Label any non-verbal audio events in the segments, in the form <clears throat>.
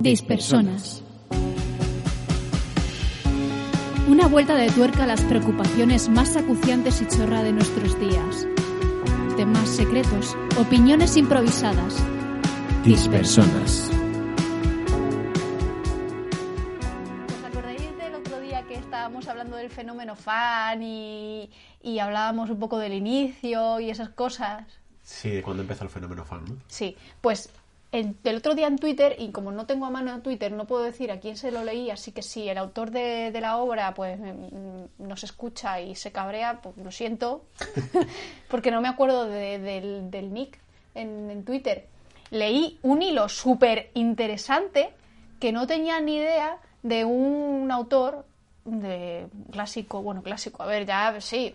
Dispersonas. Una vuelta de tuerca a las preocupaciones más acuciantes y chorra de nuestros días. Temas secretos, opiniones improvisadas. Dispersonas. ¿Os acordáis del otro día que estábamos hablando del fenómeno fan y, y hablábamos un poco del inicio y esas cosas? Sí, de cuando empezó el fenómeno fan, ¿no? Sí, pues el, otro día en Twitter, y como no tengo a mano Twitter, no puedo decir a quién se lo leí, así que si el autor de, la obra pues mm, nos escucha y se cabrea, pues lo siento, <laughs> porque no me acuerdo de- del, del nick en, en Twitter. Leí un hilo súper interesante que no tenía ni idea de un autor de clásico, bueno, clásico, a ver, ya sí,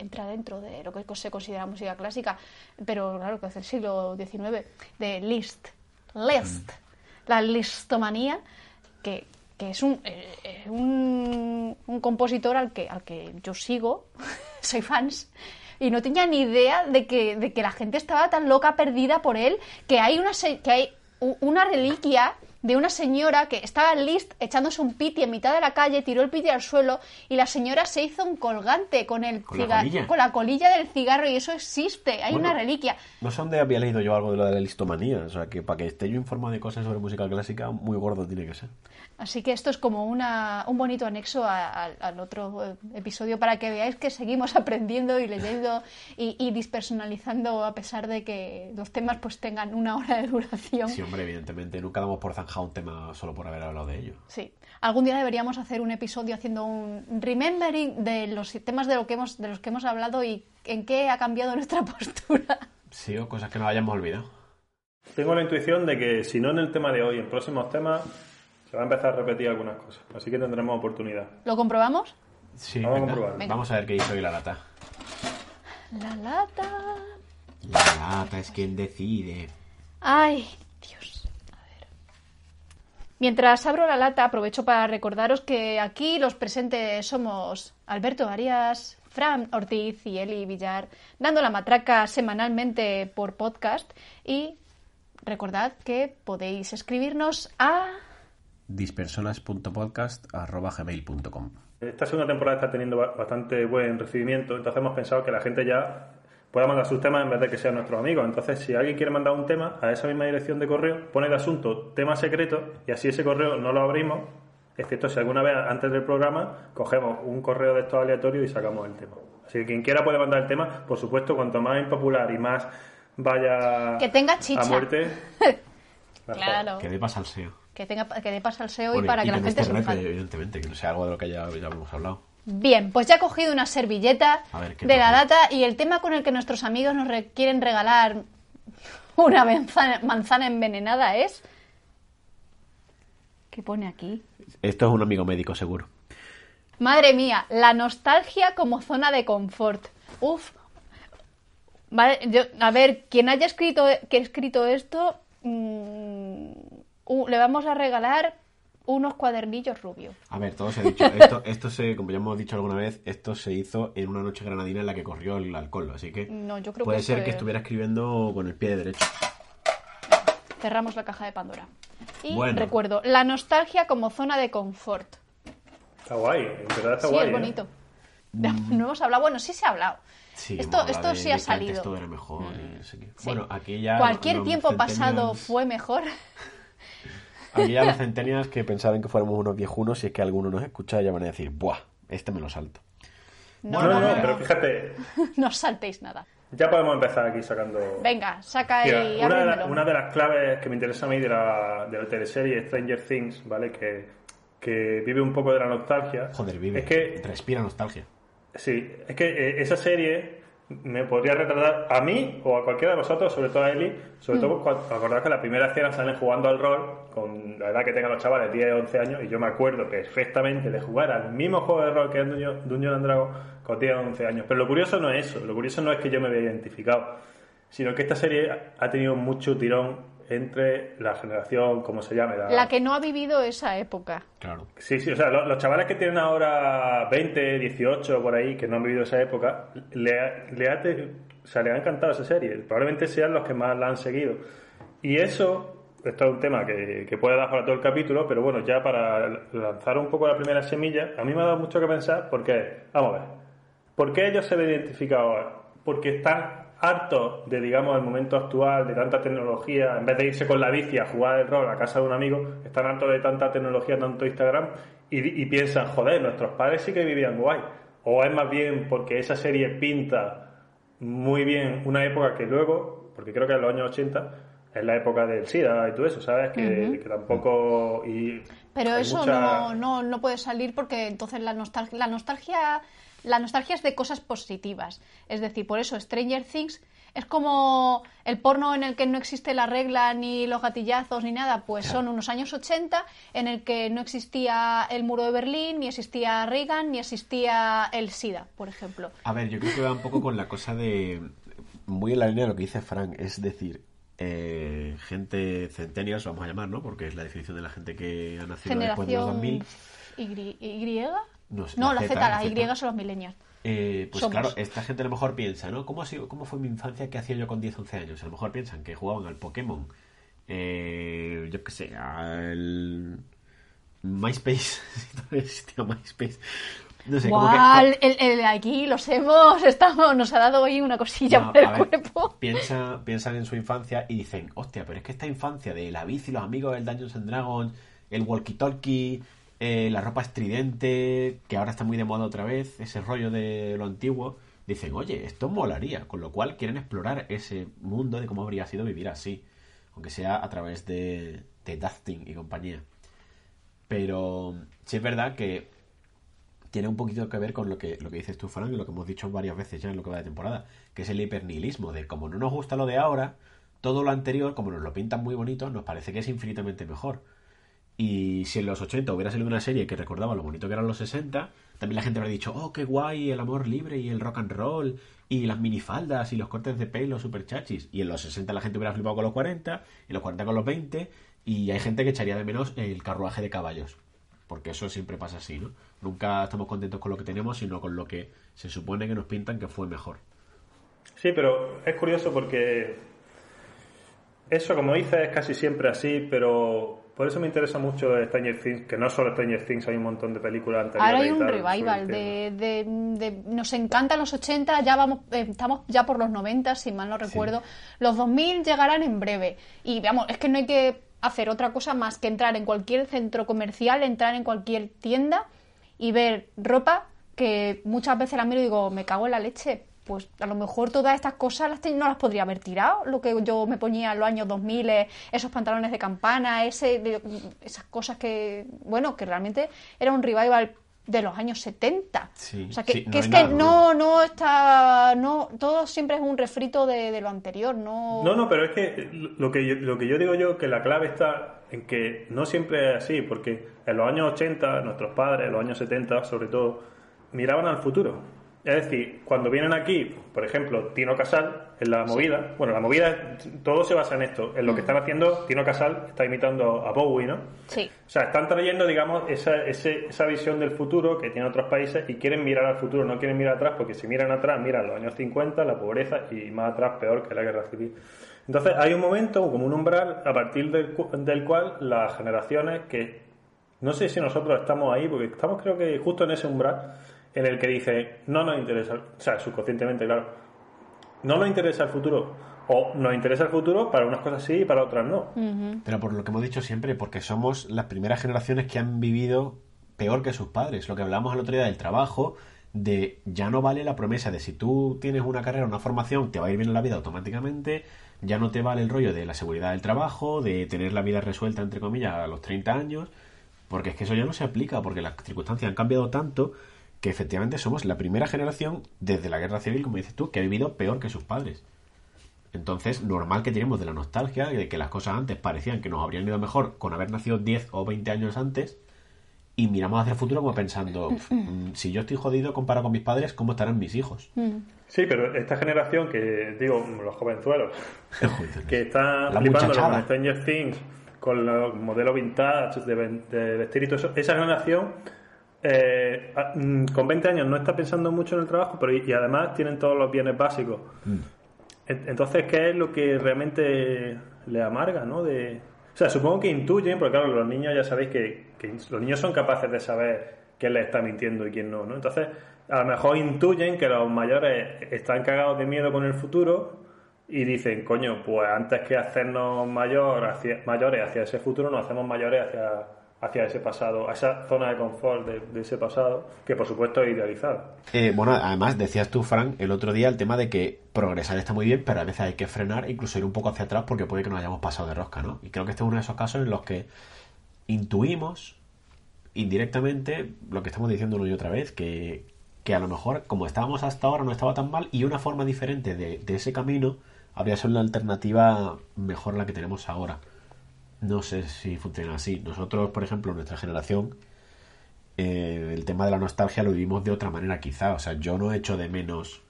entra dentro de lo que se considera música clásica, pero claro, que es del siglo XIX, de Liszt. Liszt. La listomanía, que, que es un, eh, eh, un, un compositor al que, al que yo sigo, <laughs> soy fans, y no tenía ni idea de que, de que la gente estaba tan loca perdida por él, que hay una, que hay una reliquia de una señora que estaba en Liszt echándose un piti en mitad de la calle, tiró el piti al suelo y la señora se hizo un colgante con el ¿Con la colilla? con la colilla del cigarro y eso existe, hay Bueno. una reliquia. No sé dónde había leído yo algo de lo de la listomanía. O sea, que para que esté yo informado de cosas sobre música clásica, muy gordo tiene que ser. Así que esto es como una, un bonito anexo a- a- al otro eh, episodio para que veáis que seguimos <laughs> aprendiendo y leyendo y, y dispersonalizando a pesar de que los temas pues tengan una hora de duración. Sí, hombre, evidentemente. Nunca damos por zanjado un tema solo por haber hablado de ello. Sí. Algún día deberíamos hacer un episodio haciendo un remembering de los temas de, lo que hemos, de los que hemos hablado y en qué ha cambiado <laughs> nuestra postura. Sí, o cosas que nos hayamos olvidado. Tengo la intuición de que si no en el tema de hoy, en próximos temas, se va a empezar a repetir algunas cosas. Así que tendremos oportunidad. ¿Lo comprobamos? Sí, Vamos a venga. comprobar. Venga. Vamos a ver qué hizo hoy la lata. La lata. La lata es quien decide. Ay, Dios. A ver. Mientras abro la lata, aprovecho para recordaros que aquí los presentes somos Alberto Arias, Fran Ortiz y Eli Villar, dando la matraca semanalmente por podcast. Y recordad que podéis escribirnos a. dispersonas.podcast.gmail.com Esta segunda temporada está teniendo ba- bastante buen recibimiento, entonces hemos pensado que la gente ya pueda mandar sus temas en vez de que sean nuestros amigos. Entonces, si alguien quiere mandar un tema a esa misma dirección de correo, pone de asunto tema secreto y así ese correo no lo abrimos, excepto si alguna vez antes del programa cogemos un correo de estos aleatorios y sacamos el tema. Así que quien quiera puede mandar el tema, por supuesto, cuanto más impopular y más vaya Que tenga chicha. a muerte. <laughs> mejor. Claro. Que dé salseo. Que, tenga, que dé paso al SEO y Bueno, para que la que gente se evidentemente, que no sea algo de lo que ya, ya hemos hablado. Bien, pues ya he cogido una servilleta A ver, ¿qué de la lata y el tema con el que nuestros amigos nos re- quieren regalar una manzana, manzana envenenada es... ¿Qué pone aquí? Esto es un amigo médico, seguro. Madre mía, la nostalgia como zona de confort. Uf. Vale, yo- a ver, quien haya escrito, que ha escrito esto, mm, le vamos a regalar unos cuadernillos rubios. A ver, todo se ha dicho. Esto, esto se, como ya hemos dicho alguna vez, esto se hizo en una noche granadina en la que corrió el alcohol. Así que No, yo creo puede que ser esto que es- estuviera escribiendo con el pie derecho. Cerramos la caja de Pandora. Y Bueno. recuerdo, la nostalgia como zona de confort. Está guay, en verdad está sí, guay. es ¿eh? bonito. <laughs> No hemos hablado, bueno, sí se ha hablado. Sí, esto hemos esto de- sí de ha que antes salido. todo era mejor y no sé qué. Sí. Bueno, aquí ya. Cualquier tiempo pasado fue mejor. <laughs> Ya los centenias que pensaban que fuéramos unos viejunos, si es que alguno nos escucha, ya van a decir, ¡buah! Este me lo salto. No, No, no, no, pero fíjate, <laughs> No os saltéis nada. ya podemos empezar aquí sacando. Venga, saca Mira, y una, de la- una de las claves que me interesa a mí de la, de la teleserie Stranger Things, ¿vale? Que, que vive un poco de la nostalgia. Joder, vive. Es que, Respira nostalgia. sí, es que eh, esa serie me podría retratar a mí o a cualquiera de vosotros, sobre todo a Eli, sobre Mm. todo cuando acordad que la primera escena salen jugando al rol la edad que tengan los chavales, 10 o 11 años, y yo me acuerdo perfectamente de jugar al mismo juego de rol que es Dungeon- and con 10 o 11 años. Pero lo curioso no es eso, lo curioso no es que yo me vea identificado, sino que esta serie ha tenido mucho tirón entre la generación, ¿cómo se llame? La que no ha vivido esa época. Claro. Sí, sí, o sea, lo- los, chavales que tienen ahora 20, 18 por ahí, que no han vivido esa época, le ha, le ha te- o sea, le ha encantado esa serie. Probablemente sean los que más la han seguido. Y eso esto es un tema que, que puede dar para todo el capítulo, pero bueno, ya para lanzar un poco la primera semilla, a mí me ha dado mucho que pensar porque, vamos a ver, ¿por qué ellos se ven identificados? Porque están hartos de, digamos, el momento actual, de tanta tecnología, en vez de irse con la bici a jugar el rol a casa de un amigo, están hartos de tanta tecnología, tanto Instagram, y, y piensan, joder, nuestros padres sí que vivían guay. O es más bien porque esa serie pinta muy bien una época que luego, porque creo que en los años 80, es la época del SIDA y todo eso, ¿sabes? Que, que tampoco... Y Pero eso mucha- no, no, no puede salir porque entonces la nostalgia, la nostalgia, la nostalgia es de cosas positivas. Es decir, por eso Stranger Things es como el porno en el que no existe la regla ni los gatillazos ni nada, pues son unos años 80 en el que no existía el muro de Berlín, ni existía Reagan, ni existía el SIDA, por ejemplo. A ver, yo creo que va un poco con la cosa de. Muy en la línea de lo que dice Frank, es decir, eh, gente centennials, vamos a llamar, ¿no? Porque es la definición de la gente que ha nacido después de los Generación 2000. Y, y- No sé, no, la la Z, la las. Y son los millennials. Eh, pues Somos. claro, esta gente a lo mejor piensa, ¿no? ¿Cómo, ha sido, ¿Cómo fue mi infancia? ¿Qué hacía yo con 10, 11 años? A lo mejor piensan que jugaban al Pokémon, eh, yo qué sé, al MySpace, <laughs> si todavía existía MySpace. No sé, como que... El, el- aquí los hemos, estamos, nos ha dado hoy una cosilla No, por el ver, cuerpo. Piensa, piensan en su infancia y dicen, hostia, pero es que esta infancia de la bici, los amigos del Dungeons and Dragons, el walkie-talkie, eh, la ropa estridente, que ahora está muy de moda otra vez, ese rollo de lo antiguo, dicen, oye, esto molaría, con lo cual quieren explorar ese mundo de cómo habría sido vivir así, aunque sea a través de, de Dustin y compañía. Pero sí es verdad que tiene un poquito que ver con lo que, lo que dices tú, Fran, y lo que hemos dicho varias veces ya en lo que va de temporada, que es el hipernihilismo, de como no nos gusta lo de ahora, todo lo anterior, como nos lo pintan muy bonito, nos parece que es infinitamente mejor. Y si en los 80 hubiera salido una serie que recordaba lo bonito que eran los 60, también la gente habría dicho, oh, qué guay el amor libre y el rock and roll y las minifaldas y los cortes de pelo super chachis. Y en los 60 la gente hubiera flipado con los 40 y los 40 con los 20 y hay gente que echaría de menos el carruaje de caballos. Porque eso siempre pasa así, ¿no? Nunca estamos contentos con lo que tenemos, sino con lo que se supone que nos pintan que fue mejor. Sí, pero es curioso porque eso, como dices, es casi siempre así, pero por eso me interesa mucho Stranger Things, que no solo Stranger Things, hay un montón de películas anteriores. Ahora hay un tal revival el de, de- de- Nos encantan los 80, ya vamos, eh, estamos ya por los 90, si mal no recuerdo. Los 2000 llegarán en breve. Y vamos, es que no hay que hacer otra cosa más que entrar en cualquier centro comercial, entrar en cualquier tienda y ver ropa que muchas veces la miro y digo, me cago en la leche. Pues a lo mejor todas estas cosas las no las podría haber tirado. Lo que yo me ponía en los años 2000, eh, esos pantalones de campana, ese, esas cosas que, bueno, que realmente era un revival de los años 70. Sí, o sea, que, sí, no que es nada que no, no está, no, todo siempre es un refrito de, de lo anterior, no... No, no, pero es que lo que yo, lo que yo digo yo, que la clave está en que no siempre es así, porque en los años 80, nuestros padres, en los años 70 sobre todo, miraban al futuro. Es decir, cuando vienen aquí, por ejemplo, Tino Casal, en la movida, bueno, la movida, todo se basa en esto, en lo que están haciendo, Tino Casal está imitando a Bowie, ¿no? Sí. O sea, están trayendo, digamos, esa, ese- esa visión del futuro que tienen otros países y quieren mirar al futuro, no quieren mirar atrás, porque si miran atrás, miran los años 50, la pobreza y más atrás, peor que la guerra civil. Entonces, hay un momento, como un umbral, a partir del, del cual las generaciones que. No sé si nosotros estamos ahí, porque estamos, creo que, justo en ese umbral en el que dice, no nos interesa, o sea, subconscientemente, claro, no nos interesa el futuro. O nos interesa el futuro para unas cosas sí y para otras no. Pero por lo que hemos dicho siempre, porque somos las primeras generaciones que han vivido peor que sus padres. Lo que hablamos el otro día del trabajo, de ya no vale la promesa de si tú tienes una carrera, una formación, te va a ir bien en la vida automáticamente, ya no te vale el rollo de la seguridad del trabajo, de tener la vida resuelta, entre comillas, a los 30 años, porque es que eso ya no se aplica, porque las circunstancias han cambiado tanto que efectivamente somos la primera generación desde la guerra civil, como dices tú, que ha vivido peor que sus padres. Entonces, normal que tenemos de la nostalgia, de que las cosas antes parecían que nos habrían ido mejor con haber nacido 10 o 20 años antes, y miramos hacia el futuro como pensando, "Pf, mm, si yo estoy jodido comparado con mis padres, ¿cómo estarán mis hijos? Sí, pero esta generación que, digo, los jovenzuelos, <laughs> que están flipando con Stranger Things, con los modelos vintage de, de vestir y todo eso, esa generación eh, a- mm, con 20 años no está pensando mucho en el trabajo, pero y, y además tienen todos los bienes básicos. En- Entonces, ¿qué es lo que realmente le amarga, no? De, o sea, supongo que intuyen, porque claro, los niños ya sabéis que, que los niños son capaces de saber quién les está mintiendo y quién no, ¿no? Entonces, a lo mejor intuyen que los mayores están cagados de miedo con el futuro y dicen, coño, pues antes que hacernos mayor hacia- mayores hacia ese futuro, nos hacemos mayores hacia, hacia ese pasado, a esa zona de confort de, ese pasado, que por supuesto es idealizado. Eh, bueno, además decías tú, Frank, el otro día el tema de que progresar está muy bien, pero a veces hay que frenar, incluso ir un poco hacia atrás porque puede que nos hayamos pasado de rosca, ¿no? Y creo que este es uno de esos casos en los que intuimos indirectamente lo que estamos diciendo una y otra vez, que, que a lo mejor como estábamos hasta ahora no estaba tan mal y una forma diferente de, de ese camino habría sido una alternativa mejor a la que tenemos ahora. No sé si funciona así. Nosotros, por ejemplo, nuestra generación, eh, el tema de la nostalgia lo vivimos de otra manera quizá. O sea, yo no echo de menos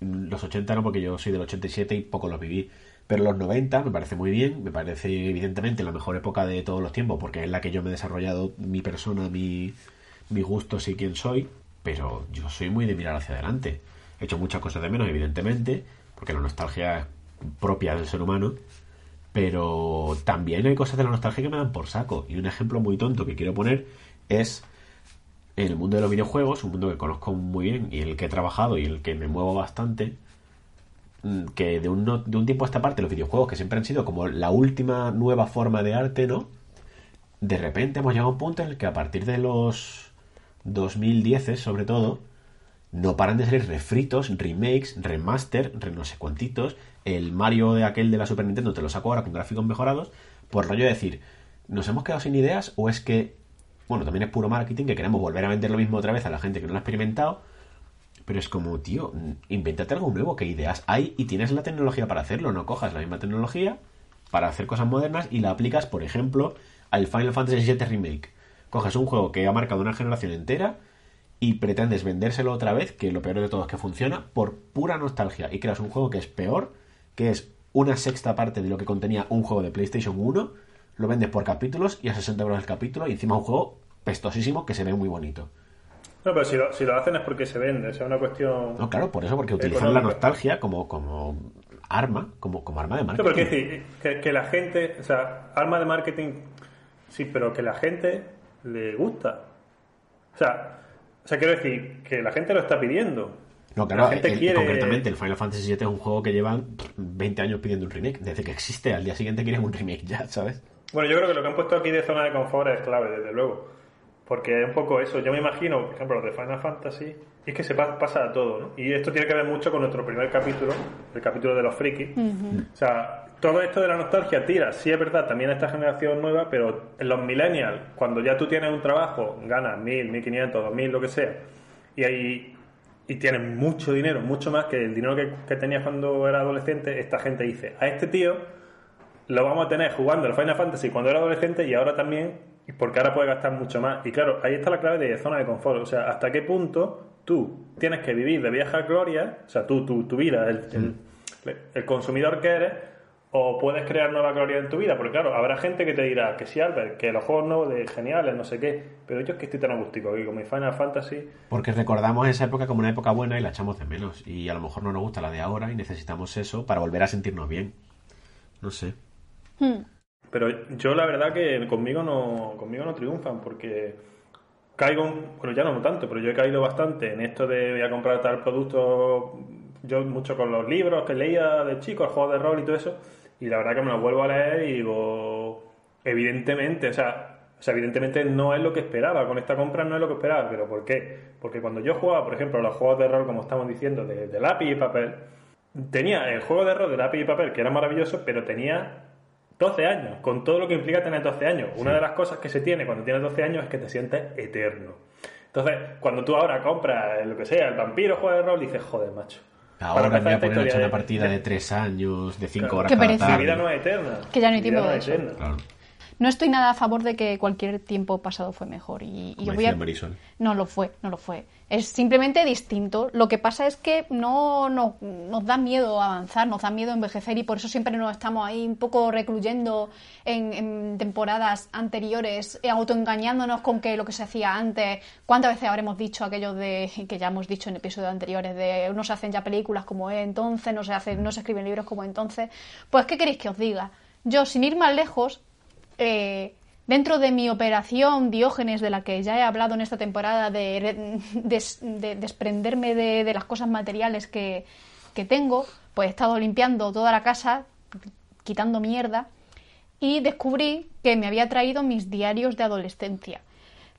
los 80 no porque yo soy del 87 y poco los viví. Pero los 90 me parece muy bien, me parece evidentemente la mejor época de todos los tiempos porque es la que yo me he desarrollado mi persona, mi, mis gustos y quién soy. Pero yo soy muy de mirar hacia adelante. He hecho muchas cosas de menos, evidentemente, porque la nostalgia es propia del ser humano. Pero también hay cosas de la nostalgia que me dan por saco. Y un ejemplo muy tonto que quiero poner es en el mundo de los videojuegos, un mundo que conozco muy bien y en el que he trabajado y en el que me muevo bastante, mm, que de un, de un tiempo a esta parte los videojuegos, que siempre han sido como la última nueva forma de arte, ¿no? De repente hemos llegado a un punto en el que a partir de los 2010 sobre todo, no paran de salir refritos, remakes, remaster, re no sé cuantitos. El Mario de aquel de la Super Nintendo te lo saco ahora con gráficos mejorados. Por rollo de decir, ¿nos hemos quedado sin ideas o es que, bueno, también es puro marketing que queremos volver a vender lo mismo otra vez a la gente que no lo ha experimentado? Pero es como, tío, invéntate algo nuevo, ¿qué ideas hay? Y tienes la tecnología para hacerlo, no cojas la misma tecnología para hacer cosas modernas y la aplicas, por ejemplo, al Final Fantasy VII Remake. Coges un juego que ha marcado una generación entera y pretendes vendérselo otra vez, que lo peor de todo es que funciona, por pura nostalgia. Y creas un juego que es peor, que es una sexta parte de lo que contenía un juego de PlayStation 1, lo vendes por capítulos y a 60 euros el capítulo, y encima un juego pestosísimo que se ve muy bonito. No, pero si lo, si lo hacen es porque se vende, o sea, es una cuestión... No, claro, por eso, porque utilizan la nostalgia como, como arma, como, como arma de No, marketing. pero quiero decir, que, que la gente, o sea, arma de marketing, sí, pero que la gente le gusta. O sea, o sea, quiero decir, que la gente lo está pidiendo. No, claro, la gente el- quiere... concretamente el Final Fantasy VII es un juego que llevan pff, 20 años pidiendo un remake. Desde que existe, al día siguiente quieren un remake ya, ¿sabes? Bueno, yo creo que lo que han puesto aquí de zona de confort es clave, desde luego. Porque es un poco eso. Yo me imagino, por ejemplo, los de Final Fantasy, y es que se pa- pasa a todo, ¿no? Y esto tiene que ver mucho con nuestro primer capítulo, el capítulo de los frikis. O sea, todo esto de la nostalgia tira, sí es verdad, también a esta generación nueva, pero en los millennials, cuando ya tú tienes un trabajo, ganas mil, mil quinientos, dos mil, lo que sea, y ahí y tienes mucho dinero, mucho más que el dinero que, que tenías cuando era adolescente, esta gente dice, a este tío lo vamos a tener jugando el Final Fantasy cuando era adolescente y ahora también, y porque ahora puede gastar mucho más. Y claro, ahí está la clave de zona de confort. O sea, hasta qué punto tú tienes que vivir de vieja gloria, o sea, tú, tu, tu vida, el, el- el consumidor que eres, o puedes crear nueva gloria en tu vida. Porque claro, habrá gente que te dirá que sí, Albert, que los juegos nuevos de geniales, no sé qué, pero yo es que estoy tan agústico aquí con mi Final Fantasy. Porque recordamos esa época como una época buena y la echamos de menos. Y a lo mejor no nos gusta la de ahora y necesitamos eso para volver a sentirnos bien. No sé. Pero yo la verdad que conmigo no, conmigo no triunfan porque caigo, bueno ya no tanto, pero yo he caído bastante en esto de voy a comprar tal producto, yo mucho con los libros que leía de chico, juegos de rol y todo eso, y la verdad que me los vuelvo a leer y digo, evidentemente, o sea, o sea, evidentemente no es lo que esperaba, con esta compra no es lo que esperaba, pero ¿por qué? Porque cuando yo jugaba, por ejemplo, los juegos de rol, como estamos diciendo, de, de lápiz y papel, tenía el juego de rol de lápiz y papel, que era maravilloso, pero tenía 12 años, con todo lo que implica tener 12 años. Una de las cosas que se tiene cuando tienes 12 años es que te sientes eterno. Entonces, cuando tú ahora compras lo que sea, el vampiro juego de rol, dices, joder, macho. Ahora me voy a poner a echar una partida de 3 años, de 5 Claro. horas Qué cada pereza. Tarde. vida no es eterna. Que ya no hay tiempo de es eso. eterna. Claro. No estoy nada a favor de que cualquier tiempo pasado fue mejor. Y, y yo voy a... Marisol. No lo fue, no lo fue. Es simplemente distinto. Lo que pasa es que no, no- nos da miedo avanzar, nos da miedo envejecer y por eso siempre nos estamos ahí un poco recluyendo en, en temporadas anteriores, eh, autoengañándonos con que lo que se hacía antes. ¿Cuántas veces habremos dicho aquello de que ya hemos dicho en episodios anteriores de no se hacen ya películas como es entonces, no se hacen, no se escriben libros como entonces? Pues ¿qué queréis que os diga? Yo, sin ir más lejos, eh, dentro de mi operación Diógenes, de la que ya he hablado en esta temporada, de, re- des- de desprenderme de, las cosas materiales que, tengo, pues he estado limpiando toda la casa, quitando mierda, y descubrí que me había traído mis diarios de adolescencia.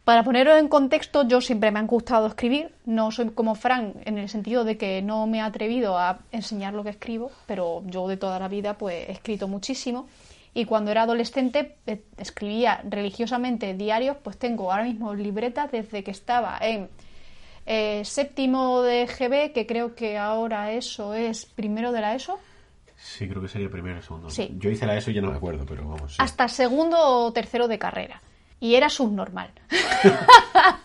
Para ponerlo en contexto, yo siempre me han gustado escribir, no soy como Fran en el sentido de que no me he atrevido a enseñar lo que escribo, pero yo de toda la vida pues he escrito muchísimo y cuando era adolescente eh, escribía religiosamente diarios, pues tengo ahora mismo libretas desde que estaba en eh, séptimo de GB, que creo que ahora eso es primero de la ESO, Sí, creo que sería primero o segundo. Sí. Yo hice la ESO y ya no me acuerdo, pero vamos. sí. hasta segundo o tercero de carrera. Y era subnormal. <laughs>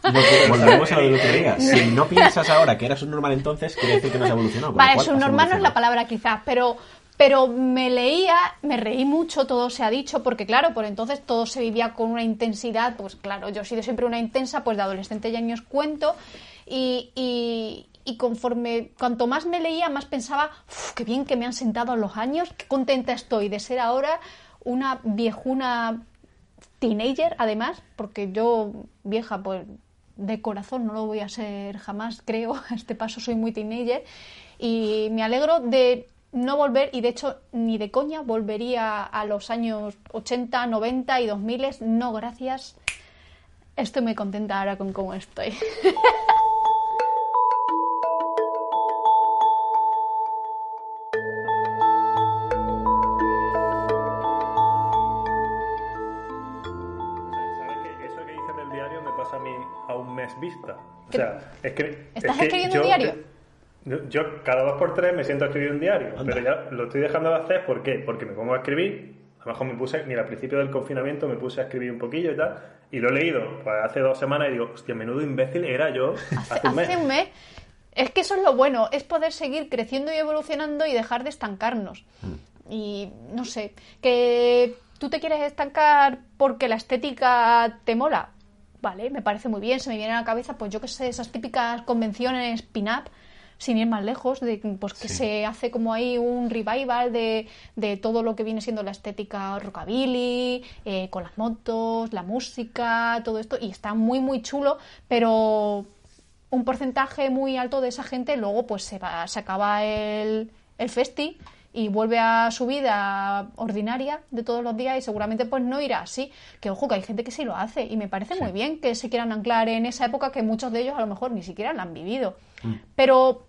Que- volvemos a lo día. <laughs> Si no piensas ahora que eras un normal entonces, quiere decir que no has evolucionado. Vale, subnormal no es la palabra quizás, pero, pero me leía, me reí mucho, todo se ha dicho, porque claro, por entonces todo se vivía con una intensidad, pues claro, yo he sido siempre una intensa, pues de adolescente ya ni os cuento, y, y, y conforme, cuanto más me leía, más pensaba, "Uf, qué bien que me han sentado los años, qué contenta estoy de ser ahora una viejuna teenager, además, porque yo, vieja, pues de corazón no lo voy a ser jamás, creo. <laughs> A este paso soy muy teenager. Y me alegro de no volver, y de hecho ni de coña volvería a los años 80, 90 y 2000. No, gracias. Estoy muy contenta ahora con cómo estoy. ¿Sabes que eso que dices del diario me pasa a mí a un mes vista? O ¿Qué- sea, es que... ¿Estás es que escribiendo yo- un diario? Yo, cada dos por tres me siento a escribir un diario, Anda. pero ya lo estoy dejando de hacer, ¿por qué? Porque me pongo a escribir, a lo mejor me puse, ni al principio del confinamiento me puse a escribir un poquillo y tal, y lo he leído pues, hace dos semanas y digo, hostia, menudo imbécil era yo <laughs> hace, un mes. Hace un mes. Es que eso es lo bueno, es poder seguir creciendo y evolucionando y dejar de estancarnos. Y no sé, que tú te quieres estancar porque la estética te mola. Vale, me parece muy bien, se me viene a la cabeza, pues yo que sé, esas típicas convenciones pin-up, sin ir más lejos, de pues que Sí. se hace como ahí un revival de, de todo lo que viene siendo la estética rockabilly, eh, con las motos, la música, todo esto, y está muy muy chulo, pero un porcentaje muy alto de esa gente luego pues se va, se acaba el, el festi y vuelve a su vida ordinaria de todos los días y seguramente pues no irá así. Que ojo, que hay gente que sí lo hace y me parece muy bien que se quieran anclar en esa época que muchos de ellos a lo mejor ni siquiera la han vivido. Pero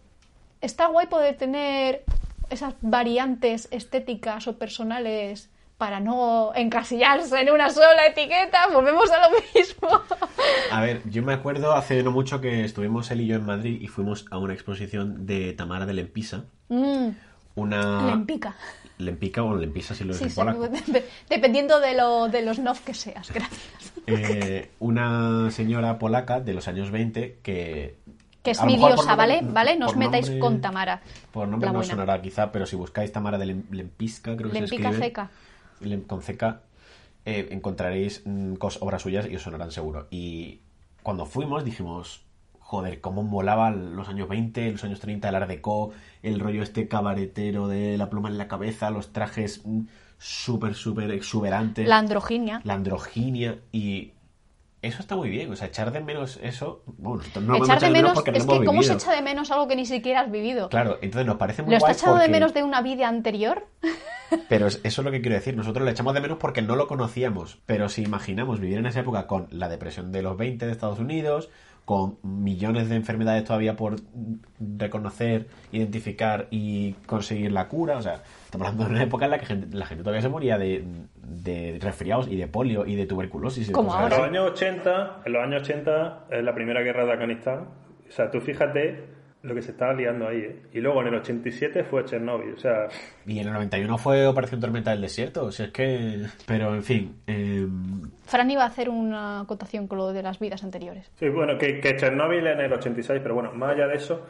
está guay poder tener esas variantes estéticas o personales para no encasillarse en una sola etiqueta. Volvemos a lo mismo. A ver, yo me acuerdo hace no mucho que estuvimos él y yo en Madrid y fuimos a una exposición de Tamara de Lempisa. Mm, Una. lempica. Lempica o Lempisa si lo Sí, es sí, polaco. <laughs> de- dependiendo de, lo, de los nof que seas, gracias. Eh, una señora polaca de los años 20 que. Que es mi diosa, ¿vale? ¿Vale? No os metáis nombre- con Tamara. Por nombre la no buena. sonará quizá, pero si buscáis Tamara de Lem- Lempisca, creo que Lempica se escribe. ceca. Lem- con CK, eh, encontraréis mm, cos- obras suyas y os sonarán seguro. Y cuando fuimos dijimos, joder, cómo molaban los años 20, los años 30, el Art Deco, el rollo este cabaretero de la pluma en la cabeza, los trajes mm, súper, súper exuberantes, La androginia. la androginia y... Eso está muy bien, o sea, echar de menos eso... Bueno, no lo echar de menos, porque es no que ¿cómo se vivido. echa de menos algo que ni siquiera has vivido? Claro, entonces nos parece muy ¿Lo guay estás echando de porque- menos de una vida anterior? <laughs> pero es- eso es lo que quiero decir. Nosotros le echamos de menos porque no lo conocíamos. Pero si imaginamos vivir en esa época con la depresión de los 20 de Estados Unidos, con millones de enfermedades todavía por reconocer, identificar y conseguir la cura, o sea, estamos hablando de una época en la que gente- la gente todavía se moría de, de resfriados y de polio y de tuberculosis. Y Como cosas En los ahora. años 80, en los años 80 es la primera guerra de Afganistán. O sea, tú fíjate lo que se estaba liando ahí. ¿eh? Y luego en el 87 fue Chernobyl. O sea, Y en el 91 fue Operación Tormenta del Desierto, o sea, es que... Pero, en fin... em, Fran iba a hacer una acotación con lo de las vidas anteriores. sí, bueno, que, que Chernobyl en el 86, pero bueno, más allá de eso,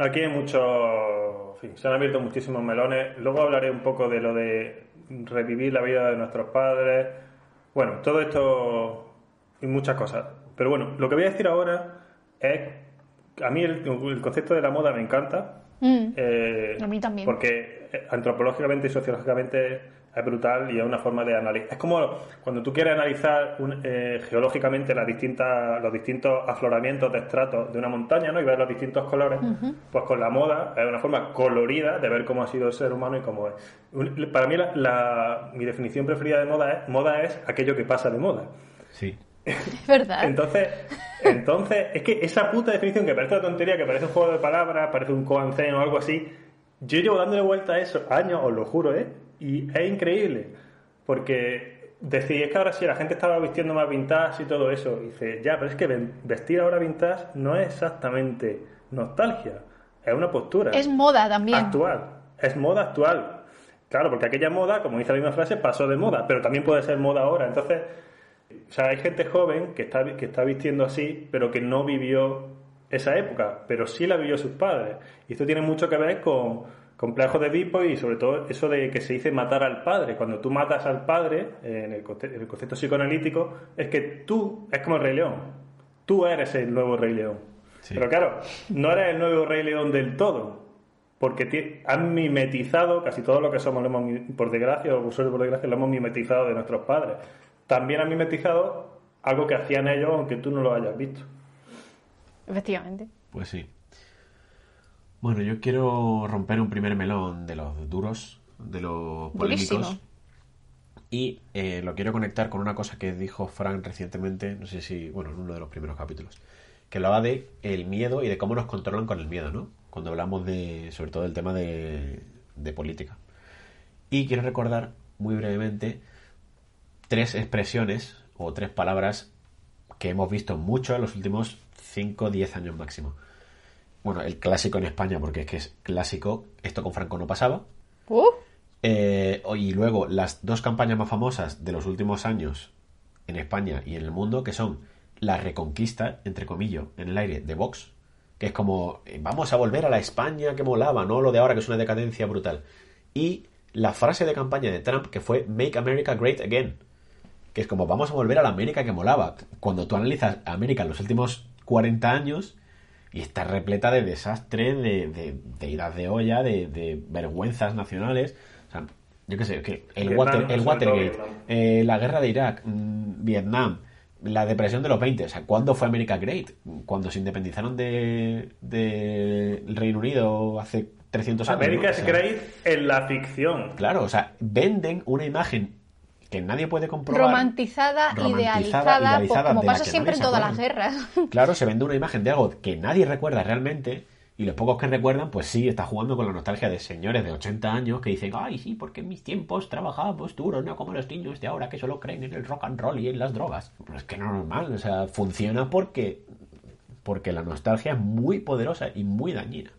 aquí hay mucho. En fin, se han abierto muchísimos melones. Luego hablaré un poco de lo de revivir la vida de nuestros padres. Bueno, todo esto y muchas cosas. Pero bueno, lo que voy a decir ahora es. A mí el, el concepto de la moda me encanta. Mm. Eh, A mí también. Porque eh, antropológicamente y sociológicamente es brutal y es una forma de analizar. Es como cuando tú quieres analizar un- eh, geológicamente las distintas, los distintos afloramientos de estratos de una montaña ¿no? y ver los distintos colores, pues con la moda es una forma colorida de ver cómo ha sido el ser humano y cómo es. Un- Para mí la, la- mi definición preferida de moda es, moda es aquello que pasa de moda. Sí. Es verdad. Entonces, entonces, es que esa puta definición que parece una tontería, que parece un juego de palabras, parece un coancén o algo así, yo llevo dándole vuelta a eso años, os lo juro, ¿eh? Y es increíble, porque decís, es que ahora sí, la gente estaba vistiendo más vintage y todo eso, y dice, ya, pero es que vestir ahora vintage no es exactamente nostalgia, es una postura Es moda también. actual, es moda actual. Claro, porque aquella moda, como dice la misma frase, pasó de moda, pero también puede ser moda ahora. Entonces, o sea, hay gente joven que está, que está vistiendo así, pero que no vivió esa época, pero sí la vivió sus padres. Y esto tiene mucho que ver con complejos de Edipo y sobre todo eso de que se dice matar al padre. Cuando tú matas al padre, eh, en el, conce- en el concepto psicoanalítico, es que tú, es como el Rey León, tú eres el nuevo Rey León. Sí. Pero claro, no eres el nuevo Rey León del todo, porque han mimetizado casi todo lo que somos, lo hemos, por desgracia o por suerte por desgracia, lo hemos mimetizado de nuestros padres. También han mimetizado algo que hacían ellos, aunque tú no lo hayas visto. Efectivamente. Pues sí. Bueno, yo quiero romper un primer melón de los duros, de los polémicos. Durísimo. Y eh, lo quiero conectar con una cosa que dijo Frank recientemente, no sé si, bueno, en uno de los primeros capítulos, que hablaba de el miedo y de cómo nos controlan con el miedo, ¿no? Cuando hablamos de, sobre todo del tema de, de política. Y quiero recordar muy brevemente tres expresiones o tres palabras que hemos visto mucho en los últimos 5 o 10 años máximo. Bueno, el clásico en España, porque es que es clásico, esto con Franco no pasaba. Uh, Eh, y luego las dos campañas más famosas de los últimos años en España y en el mundo, que son la reconquista, entre comillas, en el aire de Vox, que es como, eh, vamos a volver a la España que molaba, no lo de ahora que es una decadencia brutal. Y la frase de campaña de Trump que fue Make America Great Again, que es como, vamos a volver a la América que molaba. Cuando tú analizas América en los últimos 40 años, y está repleta de desastres, de, de, de idas de olla, de, de vergüenzas nacionales. O sea, yo qué sé, que el, Vietnam, water, el Watergate, eh, la guerra de Irak, mm, Vietnam, la depresión de los 20. O sea, ¿cuándo fue América Great? Cuando se independizaron del de, del Reino Unido hace 300 años. América ¿no? O es great en la ficción. Claro, o sea, venden una imagen que nadie puede comprobar. romantizada, Romantizada, idealizada, pues, idealizada, como la pasa siempre en todas las guerras. <laughs> Claro, se vende una imagen de algo que nadie recuerda realmente y los pocos que recuerdan, pues sí, está jugando con la nostalgia de señores de 80 años que dicen, ay, sí, porque en mis tiempos trabajábamos duro, no como los niños de ahora que solo creen en el rock and roll y en las drogas. Pero es que no es normal, o sea, funciona porque, porque la nostalgia es muy poderosa y muy dañina.